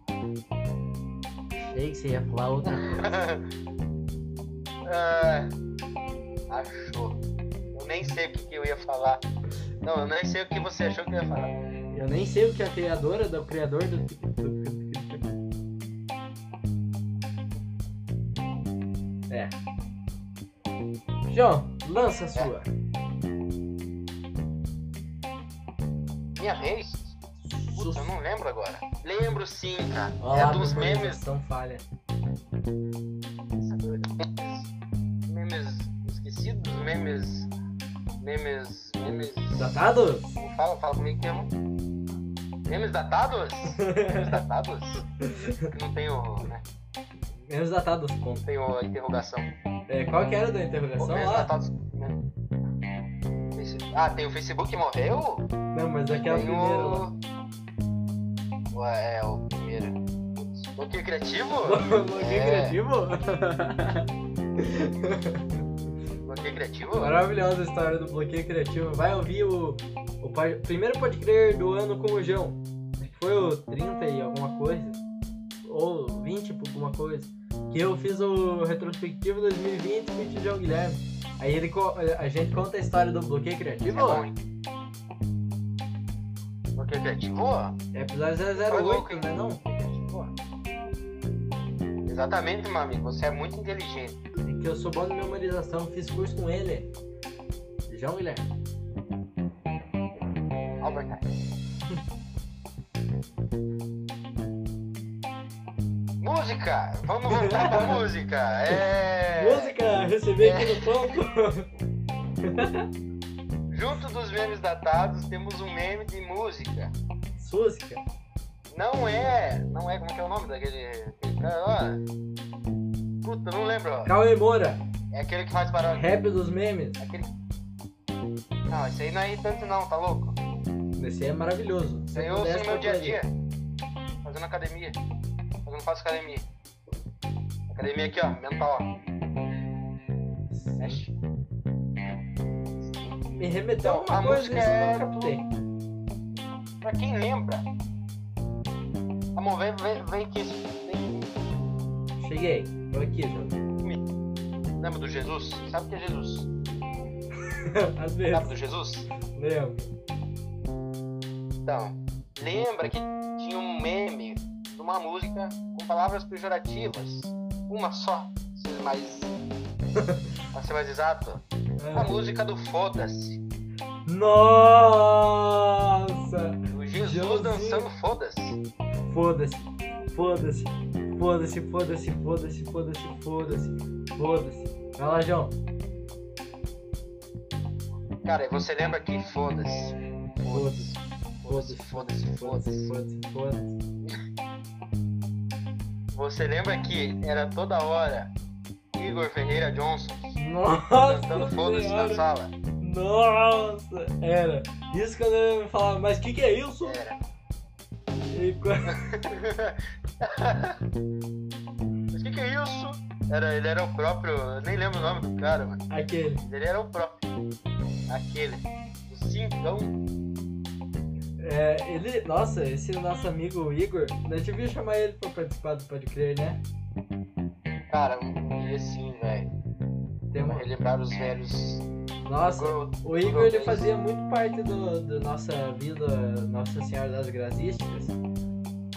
Achei que você ia falar outra coisa. Ah, achou. Eu nem sei o que, que eu ia falar. Não, eu nem sei o que você achou que eu ia falar. Eu nem sei o que a criadora do criador do. É. João, lança a sua. Minha vez? Não lembro agora. Lembro sim, cara. Olha é lá, dos memes. memorização falha. Memes esquecidos, memes. Memes. Memes. Datados? Fala, fala comigo que é. Memes datados? Memes datados? Não tem o. Né? Menos datados, ponto. Tem o- a interrogação. É, qual que era da Pô, interrogação memes lá? datados. né? Ah, tem o Facebook que morreu? Não, mas aquela tem primeira o. Ué, é o primeiro. Bloqueio criativo? Bloqueio É. criativo? Bloqueio criativo? Maravilhosa a história do bloqueio criativo. Vai ouvir o, o primeiro pode crer do ano com o João. Acho que foi o 30 e alguma coisa. Ou 20 por alguma coisa. Que eu fiz o retrospectivo 2020 com o João Guilherme. Aí ele, a gente conta a história do bloqueio criativo. É hein? Bloqueio criativo? É episódio Foi louco, 008, hein? né não? Pô, Exatamente, meu amigo. Você é muito inteligente. é que eu sou bom de memorização, fiz curso com ele. João Guilherme. Albert música! Vamos voltar pra música. É. Música, recebi aqui no ponto. Junto dos memes datados, temos um meme de música. Música. Não é. Não é. Como que é o nome daquele. aquele cara lá? Puta, não lembro. ó. Cauê Moura, É aquele que faz paródia. rap dos memes. Aquele. Não, esse aí não é tanto não, tá louco? Esse aí é maravilhoso. Isso aí eu uso no meu dia a dia. Fazendo academia. Fazendo faço academia. Academia aqui, ó. Mental, ó. Me remeteu Então, a uma coisa é- eu não captei. Pra quem lembra. Vamos ver, vem, vem aqui. Vem, Cheguei. Tô aqui, João. lembra do Jesus? Sabe o que é Jesus? Às Sabe vezes. do Jesus? Lembro. Então, lembra que tinha um meme de uma música com palavras pejorativas. Uma só, pra ser mais. pra ser mais exato. A música do Foda-se. Nossa! O Jesus Joãozinho. dançando Foda-se. Foda-se. Foda-se. Foda-se, foda-se, foda-se, foda-se, foda-se. Foda-se. Vai lá, João. Cara, e você lembra que. Foda-se. Foda-se, foda-se, Foda-se, foda-se. foda-se, foda-se. Você lembra que era toda hora Igor Ferreira Johnson Nossa! cantando Foda-se na sala? Nossa! Era. Isso quando eu me falava, mas o que, que é isso? Era. E Mas o que, que é isso? Era, ele era o próprio. Eu nem lembro o nome do cara, mano. Aquele. Ele era o próprio. Aquele. O Cincão. É, ele. Nossa, esse nosso amigo Igor, nós devíamos chamar ele pra participar do Pode Crer, né? Cara, dia assim, velho. Uma... relembrar os velhos. Nossa, o Igor ele fazia muito parte do, do nossa vida Nossa Senhora das Grasísticas.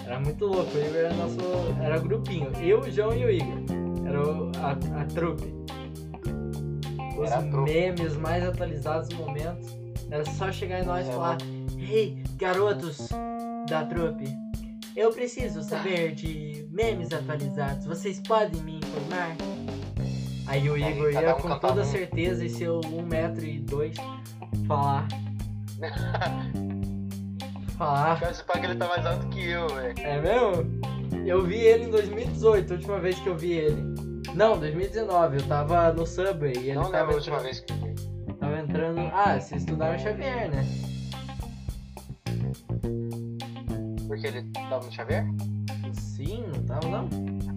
Era muito louco, o Igor era nosso. Era grupinho. Eu, o João e o Igor. Era o- a, a trupe. Os Era a trupe. memes mais atualizados do momento. Era só chegar em nós e É, falar: Ei, garotos da trupe, eu preciso saber de memes atualizados. Vocês podem me informar? Aí o Igor ia um com toda um. certeza e seu 1 metro e dois falar. falar. Quero que ele tá mais alto que eu, velho. É mesmo? Eu vi ele em 2018, a última vez que eu vi ele. Não, 2019, eu tava no Subway e ele Não tava a última vez que eu vi. tava entrando. Ah, você estudava em Xavier, né? Porque ele tava no Xavier? Sim, não tava não?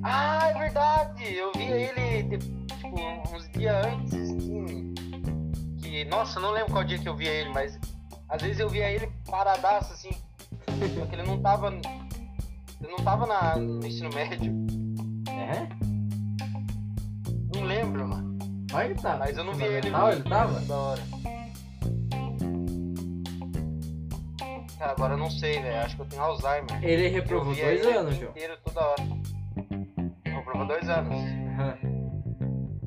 Ah, é verdade! Eu vi ele, tipo, uns dias antes, assim, que... Nossa, eu não lembro qual dia que eu via ele, mas... Às vezes eu via ele paradaço, assim. Só que ele não tava... Ele não tava na, no ensino médio. É? Não lembro, mano. Olha que tava. Mas eu não vi ele. Fundamental, ele tava? Da hora. Cara, agora eu não sei, velho. Acho que eu tenho Alzheimer. Ele Eu reprovou dois ele anos, João. inteiro, toda hora. Reprovou dois anos.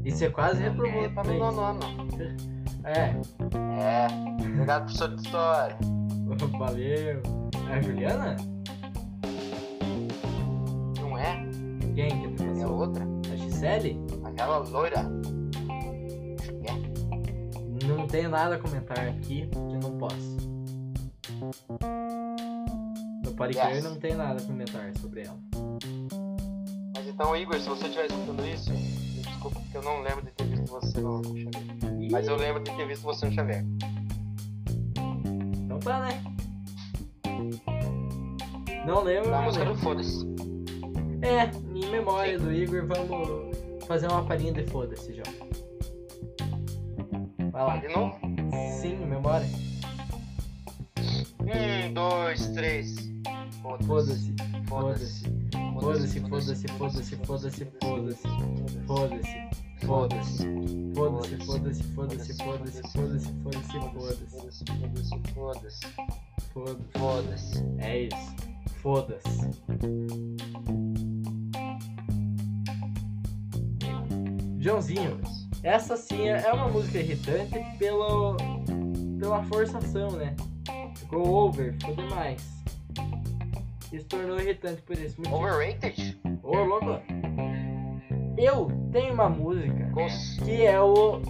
E você quase reprovou Ele tá no nono ano. É. É. Obrigado, professor de história. Valeu. É a Juliana? Não é? Quem que É passou? outra. A Gisele? Aquela loira. Acho que é. Não tenho nada a comentar aqui que não posso. No Pode Crer Yes. não tem nada a comentar sobre ela. Mas então, Igor, se você estiver escutando isso, me desculpa porque eu não lembro de ter visto você no Xavier. Mas eu lembro de ter visto você no Xavier. Então tá, né? Não lembro, Na música do. Foda-se. É, em memória do Igor, vamos fazer uma palhinha de foda-se, João. Vai lá. De novo? Sim, em memória. Um, hum. dois, três. Foda-se. Foda-se. Foda-se, foda-se, foda-se, foda-se, foda-se. Foda-se. Foda-se. Foda-se, foda-se, foda-se, foda-se, foda-se, foda-se, foda-se. Foda-se, foda-se. Foda-se. É isso. Foda-se. Joãozinho, essa sim é uma música irritante pelo, pela forçação, né? Ficou over, ficou demais. E se tornou irritante por esse motivo. Overrated? Ô, louco! Eu tenho uma música Cons... que é o.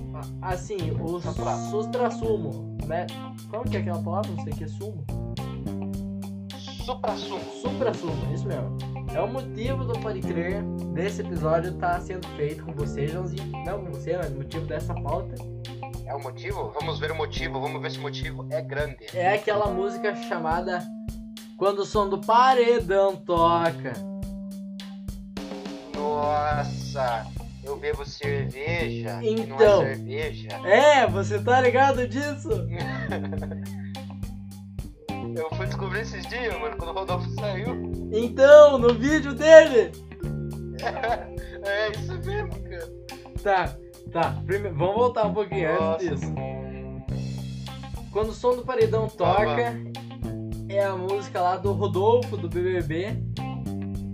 Assim, o Supra. sustrassumo, né? Como que é aquela palavra? Não sei o que é sumo. Supra-sumo. Supra-sumo, isso mesmo. É o motivo do Pode Crer desse episódio tá sendo feito com você, Joãozinho. Não com você, mas o motivo dessa pauta. É o motivo? Vamos ver o motivo. Vamos ver se o motivo é grande. É aquela música chamada Quando o som do paredão toca. Nossa, eu bebo cerveja. e não Então. é cerveja. É, você tá ligado disso? Eu fui descobrir esses dias, mano, quando o Rodolfo saiu. Então, no vídeo dele. É isso mesmo, cara. Tá, tá. Vamos voltar um pouquinho Nossa. antes disso. Quando o som do paredão toca, é a música lá do Rodolfo do BBB,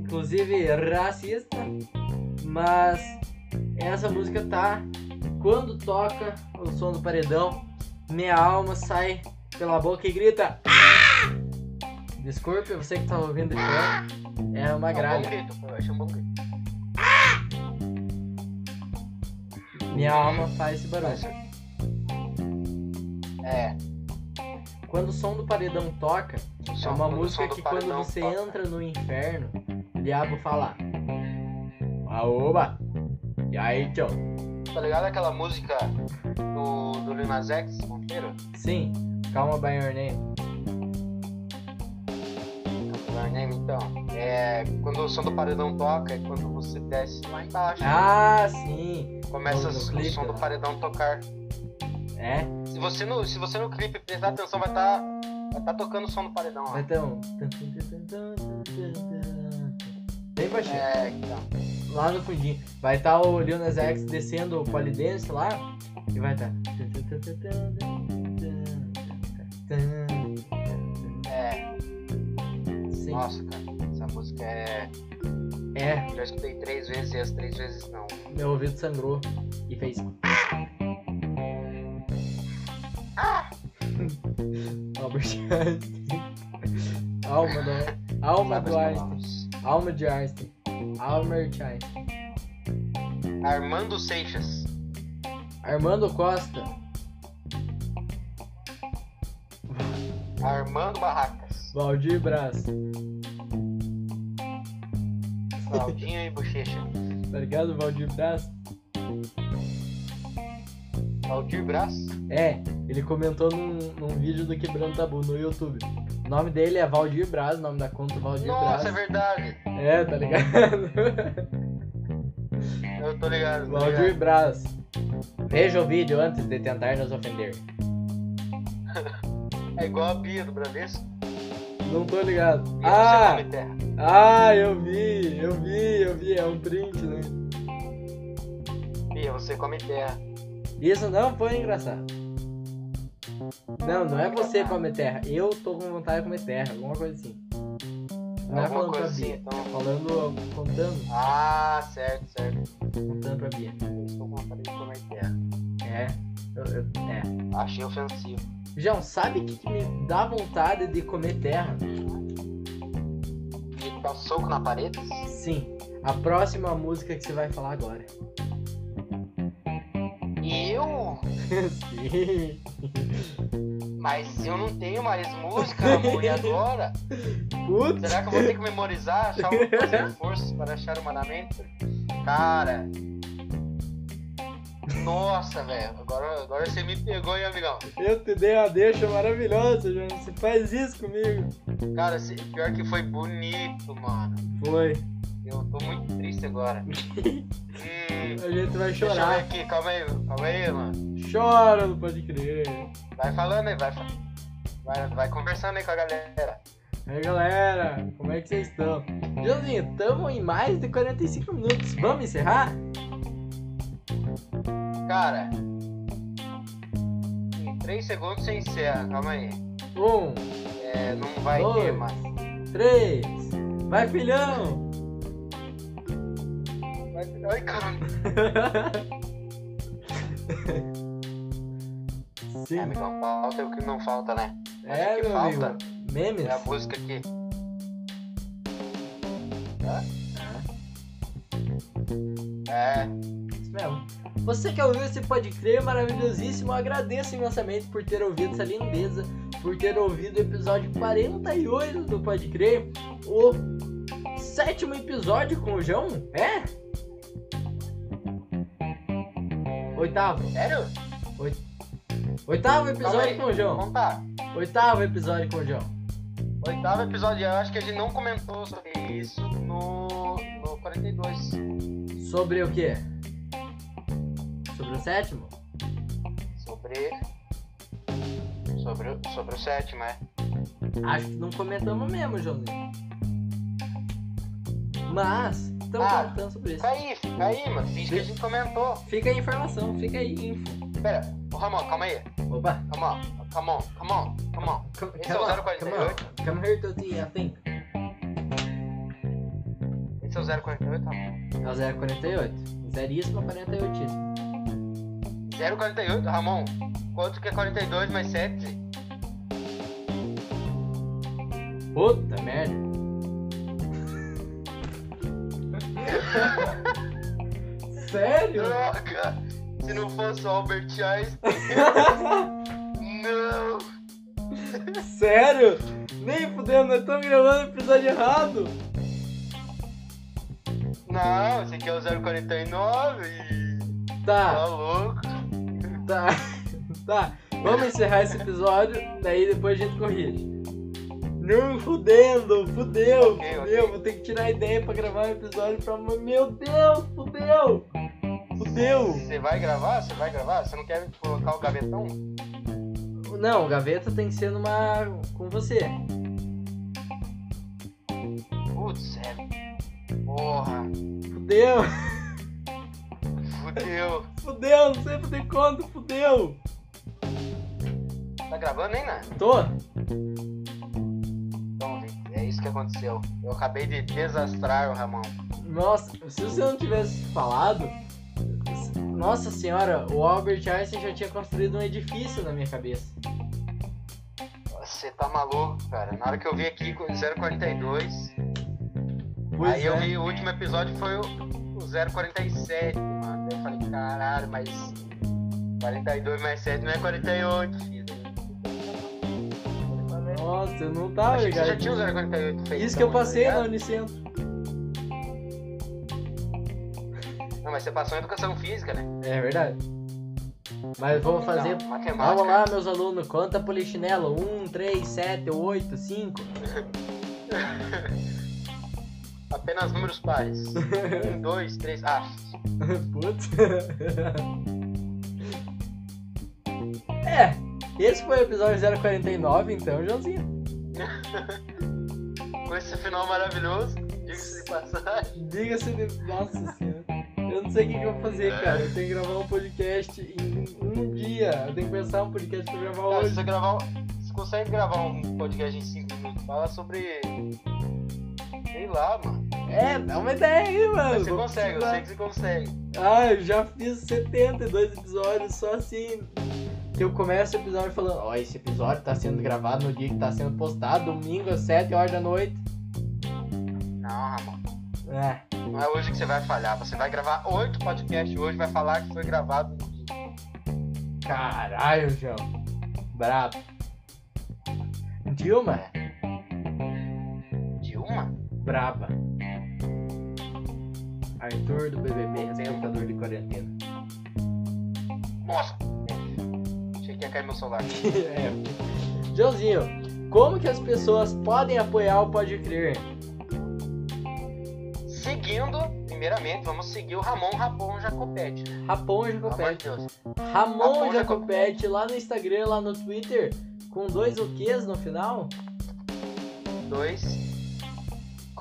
inclusive racista, mas essa música tá quando toca o som do paredão, minha alma sai pela boca e grita. "Ah!" Desculpe, você que tá ouvindo de fora, é uma É um bom gralha. grito, eu acho um bom grito. Minha alma faz esse barulho. É. Quando o som do paredão toca, É uma música que quando você toca. entra no inferno, o diabo fala. Aoba! E aí, tio? Tá ligado aquela música do, do Lil Nas X, Monteiro? Sim, calma by your name. Name, então. É. Quando o som do paredão toca, é quando você desce lá embaixo. Ah, sim! Começa o som do né? paredão tocar. É, Se você no, se você no clipe prestar atenção, vai estar vai tá tocando o som do paredão lá. um. Bem baixinho. É, então. Lá no fundinho. Vai estar o Lil Nas X descendo o polidense lá. E vai estar. É. Sim. Nossa, cara. Essa música é. É, Já escutei três vezes e as três vezes não. meu ouvido sangrou e fez. Albert Einstein. Alma do, alma do Einstein. Alma de Einstein. Albert Einstein. Armando Seixas. Armando Costa. Armando Barracas. Valdir Braz. Claudinho e Bochecha. Tá ligado, Valdir Braz? Valdir Brás? É, ele comentou num, num vídeo do Quebrando Tabu no YouTube. O nome dele é Valdir Braz, o nome da conta é Valdir Nossa, é Braz. verdade. É, tá ligado? Eu tô ligado. Tô Valdir ligado. Braz. Veja o vídeo antes de tentar nos ofender. É igual a Bia do Bradesco. Não tô ligado. Ah! Ah, eu vi, eu vi, eu vi, é um print, né? Bia, você come terra. Isso não foi engraçado. Não, não é você comer terra. Eu tô com vontade de comer terra, alguma coisa assim. Não é Alguma falando pra coisa assim, Bia. então. Falando, contando, Ah, certo, certo. contando pra Bia. Eu estou com vontade de comer terra. É, eu- eu- é. Achei ofensivo. João, sabe o que, que me dá vontade de comer terra? E dar soco na parede? Sim, a próxima música que você vai falar agora. Eu? Sim. Mas eu não tenho mais música, amor, e agora? Putz. Será que eu vou ter que memorizar? Achar um forças para achar o mandamento? Cara. Nossa, velho. Agora, agora você me pegou, hein, amigão? Eu te dei uma deixa maravilhosa, João. Você faz isso comigo. Cara, pior que foi bonito, mano. Foi. Eu tô muito triste agora. Hum, A gente vai deixa eu chorar. aqui, calma aí, calma aí, mano. Chora, não pode crer. Vai falando aí, vai, vai, vai conversando aí com a galera. Aí galera, como é que vocês estão? Joãozinho, tamo em mais de 45 minutos. Vamos encerrar? Cara, em 3 segundos você encerra, calma aí. Um, É, não vai Dois. ter mais. três. Vai, filhão! Vai- Ai, caralho. Sim. É, amigão, falta o que não falta, né? É, que meu amigo. falta. Memes? É a música aqui. Ah, É, isso mesmo. Você que ouviu esse Pode Crer maravilhosíssimo, agradeço imensamente por ter ouvido essa lindeza, por ter ouvido o episódio 48 do Pode Crer, o sétimo episódio com o João, é? Oitavo. sério? Oitavo episódio com o João. Tá. Oitavo episódio com o João. Oitavo episódio, eu acho que a gente não comentou sobre isso no, no 42. Sobre o quê? Sobre o sétimo? Sobre. Sobre, o- sobre o sétimo, é. Acho que não comentamos mesmo, Joãozinho. Mas, estamos Ah, comentando sobre isso. Fica aí, fica aí, mano. Finge que a gente comentou. Fica aí a informação, fica aí info. Pera, ô Ramon, calma aí. Opa! Calma, come on, come on, come on. Come, Esse é o 048? Come, on. come here to see, I think. Esse é o 048, Ramon. É o 048. Zeríssimo 48. 048, Ramon. Quanto que é 42 mais 7? Puta merda. Sério? Droga! Se não fosse o Albert Einstein. não! Sério? Nem fudendo, nós estamos gravando o episódio errado. Não, esse aqui é o 049 e. Tá Tá, louco? Tá, tá. Vamos encerrar esse episódio, daí depois a gente corrige. Não, fudendo, fudeu, fudeu. ok. Vou ter que tirar a ideia pra gravar um episódio pra. Meu Deus, fudeu! Fudeu! Você vai gravar? Você vai gravar? Você não quer colocar o gavetão? Não, gaveta tem que ser numa. com você. Putz, é. Porra, Fudeu, fudeu. Fudeu, não sei fazer conta, fudeu! Tá gravando ainda? Tô? Então, gente, é isso que aconteceu. Eu acabei de desastrar o Ramon. Nossa, se você não tivesse falado. Nossa senhora, o Albert Einstein já tinha construído um edifício na minha cabeça. Você tá maluco, cara. Na hora que eu vi aqui com o 042, Pois aí eu é. vi o último episódio foi o 047, mano. Eu falei, caralho, mas 42 mais 7 não é 48, filho. Nossa, eu não tava Achei que você ligado. já tinha o 048 feito. Isso que eu então, passei tá na ligado? Unicentro. Não, mas você passou em educação física, né? É verdade. Mas vamos fazer. Não, matemática. Vamos lá, meus alunos. Conta polichinelo. 1, 3, 7, 8, 5. Apenas números pares. um, dois, três. Ah, Putz. É, esse foi o episódio 049, então, Joãozinho. com esse final maravilhoso. Diga-se de passagem. Diga-se de. Nossa senhora. Eu não sei o que, que eu vou fazer, cara. Eu tenho que gravar um podcast em um dia. Eu tenho que pensar um podcast pra gravar Cara, se hoje. você gravar. Você consegue gravar um podcast em 5 minutos? Fala sobre. Sei lá, mano. É, dá uma ideia aí, mano. Mas você consegue, eu sei que você consegue. Ah, eu já fiz 72 episódios só assim. Que eu começo o episódio falando, ó, esse episódio tá sendo gravado no dia que tá sendo postado, domingo às 7 horas da noite. Não, Ramon. É, Não é hoje que você vai falhar. Você vai gravar 8 podcasts hoje, vai falar que foi gravado no dia. caralho, João. Brabo. Dilma, Dilma? braba. Arthur do BBB, apresentador de quarentena. Nossa! Achei que ia cair meu celular. é. Joãozinho, como que as pessoas podem apoiar o Pode Crer? Seguindo, primeiramente, vamos seguir o Ramon Rapon Jacopete. Rapon Jacopete. Ramon Ramon Jacopete lá no Instagram, lá no Twitter, com dois o quês no final. Dois.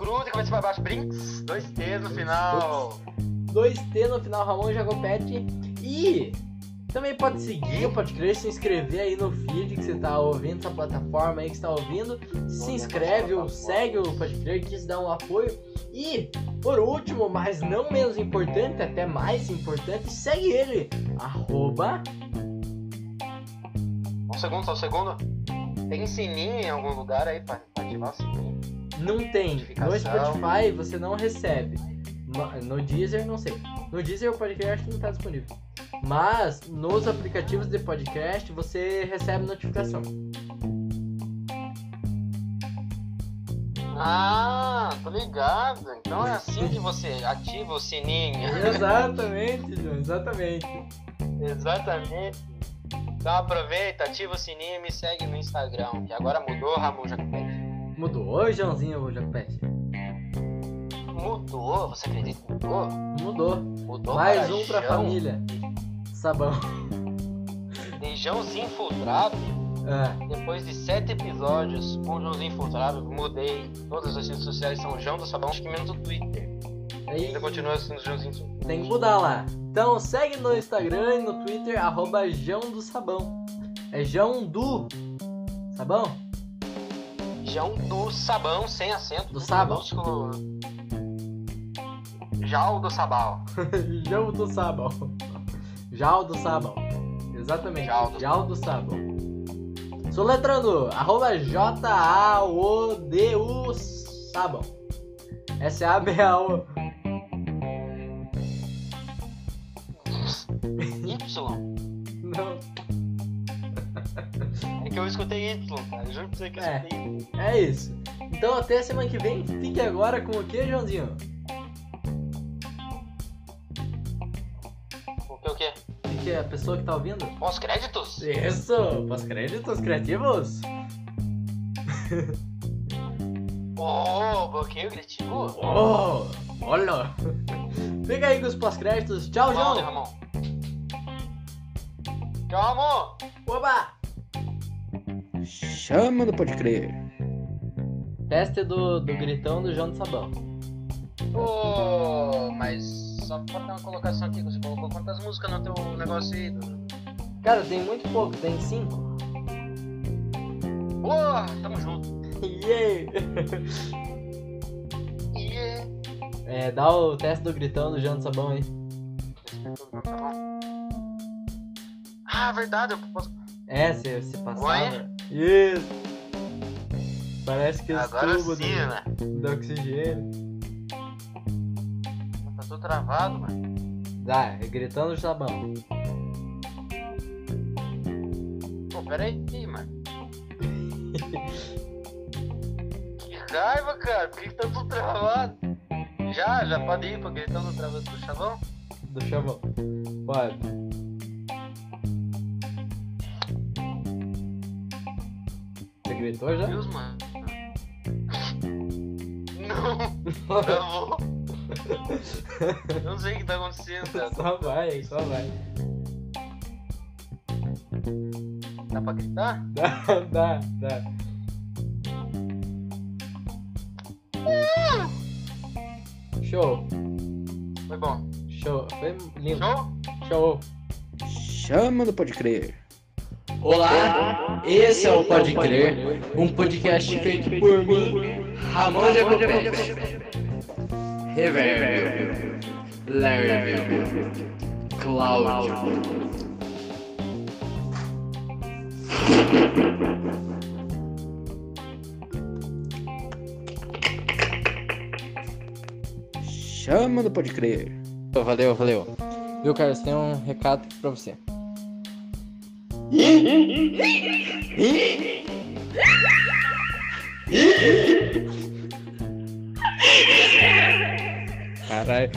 Cru de cabeça pra baixo. Brinks. Dois T's no final. Dois T no final, Ramon Jacopete. E também pode seguir, pode crer, se inscrever aí no feed que você tá ouvindo, essa plataforma aí que você tá ouvindo. Se inscreve ou segue o Pode Crer, quis dar um apoio. E, por último, mas não menos importante, até mais importante, segue ele, arroba Um segundo, só um segundo. Tem sininho em algum lugar aí pra, pra ativar o sininho? Não tem. No. Spotify você não recebe. No Deezer, não sei. No Deezer o podcast não está disponível. Mas nos aplicativos de podcast você recebe notificação. Ah, tô ligado. Então é assim que você ativa o sininho. Exatamente, João, exatamente. Exatamente. Então aproveita, ativa o sininho e me segue no Instagram. Que agora mudou, Ramon. Mudou. Oi, Joãozinho Jacopete. Mudou? Você acredita que mudou? Mudou. Mudou Mais um pra família. Sabão. De Joãozinho Infiltrado. É. Depois de sete episódios com Joãozinho Infiltrado, mudei. Todas as redes sociais são João do Sabão, acho que menos o Twitter. Aí Ainda continua sendo Joãozinho tem que mudar lá. Então segue no Instagram e no Twitter, arroba Jão do Sabão. É Jão do Sabão? João do Sabão, sem acento. Do Sabão. Jal do Sabal. Jão do Sabão. Jal do Sabão. Exatamente. Jal do- Jal do Sabão. Soletrando, arroba J-A-O-D-U Sabão. S-A-B-A-O. Y. Não, É que eu escutei Y, cara. Eu juro pra você que eu É. escutei é isso. Então até semana que vem, fique agora com o que, Joãozinho? O que o quê? Fique a pessoa que tá ouvindo? Pós-créditos? Isso, pós-créditos criativos. Oh, bloqueio criativo? Oh, olha. Fica aí com os pós-créditos. Tchau, João. Ramon? Tchau, Ramon! Oba! Chama do Pode Crer. Teste do, do gritão do João do Sabão. Ô, mas só pra dar uma colocação aqui, você colocou quantas músicas no teu negócio aí? do- Cara, tem muito pouco, tem cinco. Boa, tamo junto. Yeah! Yeah. É, dá o teste do gritão do João do Sabão aí. Ah, verdade, eu posso... É, se, se passava. Oi? Isso! Parece que Agora tubos sim, né? do, do oxigênio. Tá tudo travado, mano. Dá, é gritando do sabão. Pô, pera aí, mano. Que raiva, cara. Por que que tá tudo travado? Já, já pode ir pra questão do travado do chavão? Do chavão. Pode. Você gritou já? Deus, mano. Não, travou. Eu não sei o que tá acontecendo, cara. Só vai, só vai. Dá pra gritar? Dá, dá, dá. Show, Foi bom. show. Foi lindo. Show? Show. Chama do Pode Crer. Olá, esse é o Pode Crer, um podcast feito por mim, Ramon Jacopete. Reverb, Larry, Cláudio. Chama do Pode Crer. Valeu, valeu. Viu, Carlos? Tem um recado pra você. Caralho.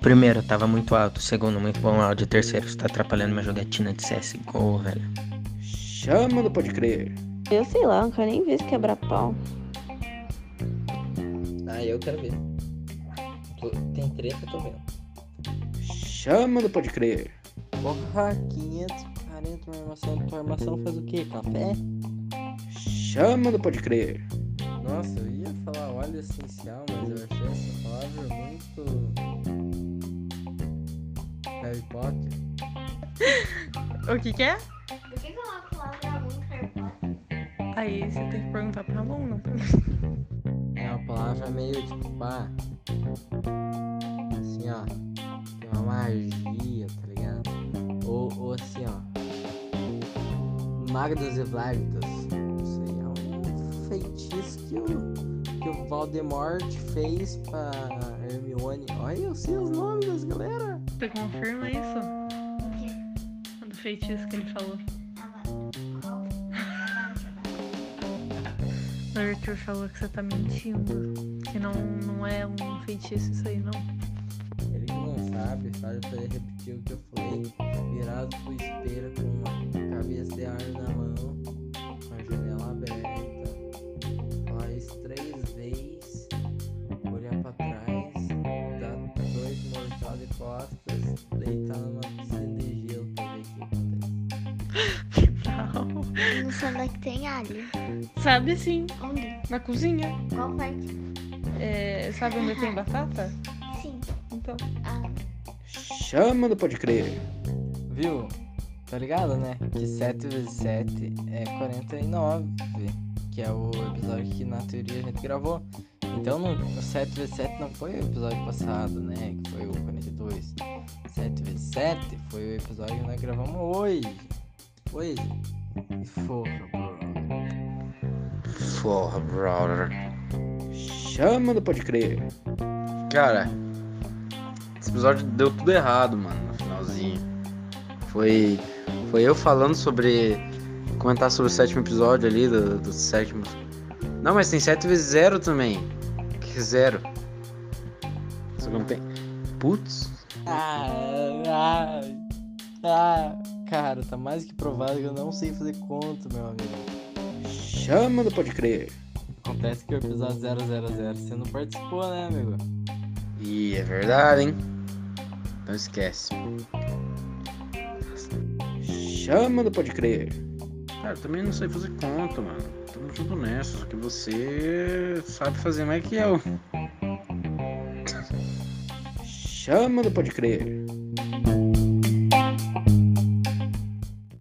Primeiro, tava muito alto. Segundo, muito bom áudio. Terceiro, está atrapalhando minha jogatina de CSGO, velho. Chama do Pode Crer. Eu sei lá, não quero nem ver se quebrar pau. Ah, eu quero ver. Tô- Tem treta, eu tô vendo. Chama do Pode Crer. Porra, 540 uma armação. Tua armação faz o quê? Café? Chama do Pode Crer. Nossa, eu ia falar óleo essencial, mas eu achei essa palavra muito. Harry Potter. O que que é? Por que que Aí você tem que perguntar pra mim. É uma palavra meio tipo, pá. Assim, ó. Tem uma magia, tá ligado? Ou, ou assim, ó. Magdas e Vlagdas. Isso aí é um feitiço que o, que o Voldemort fez pra Hermione. Olha, eu sei os nomes das galera. Você confirma isso? O quê? Do feitiço que ele falou. Arthur falou que você tá mentindo. Que não, não é um feitiço isso aí, não. Ele que não sabe, faz pra ele repetir o que eu falei. Virado pro espelho com uma cabeça de ar na mão, com a janela aberta. Falar isso três vezes, olhar pra trás, dar dois mortal de costas, deitar numa piscina de gelo pra ver o que acontece. Não. Não sei onde é que tem alho. Sabe sim, Onde? na cozinha. Qual parte? É, sabe onde tem batata? Sim. Então. Ah, Chama do Pode Crer. Viu? Tá ligado, né? Que 7 vezes 7 é 49, que é o episódio que na teoria a gente gravou. Então no, o 7 vezes 7 não foi o episódio passado, né? Que foi o 42. 7 vezes 7 foi o episódio que nós gravamos hoje. Hoje. Porra, Porra, brother. Chama do Pode Crer. Cara, esse episódio deu tudo errado, mano, no finalzinho. Foi, foi eu falando sobre. Comentar sobre o sétimo episódio ali, do, do sétimo. Não, mas tem 7 vezes 0 também. Que zero? Só que não tem. Putz. Ah, ah, ah, cara, tá mais que provado que eu não sei fazer conta, meu amigo. Chama do Pode Crer. Acontece que o episódio 000 você não participou, né, amigo? Ih, é verdade, hein? Não esquece. Chama do Pode Crer. Cara, eu também não sei fazer conta, mano. Tamo junto nessa, só que você sabe fazer mais que eu. Chama do Pode Crer.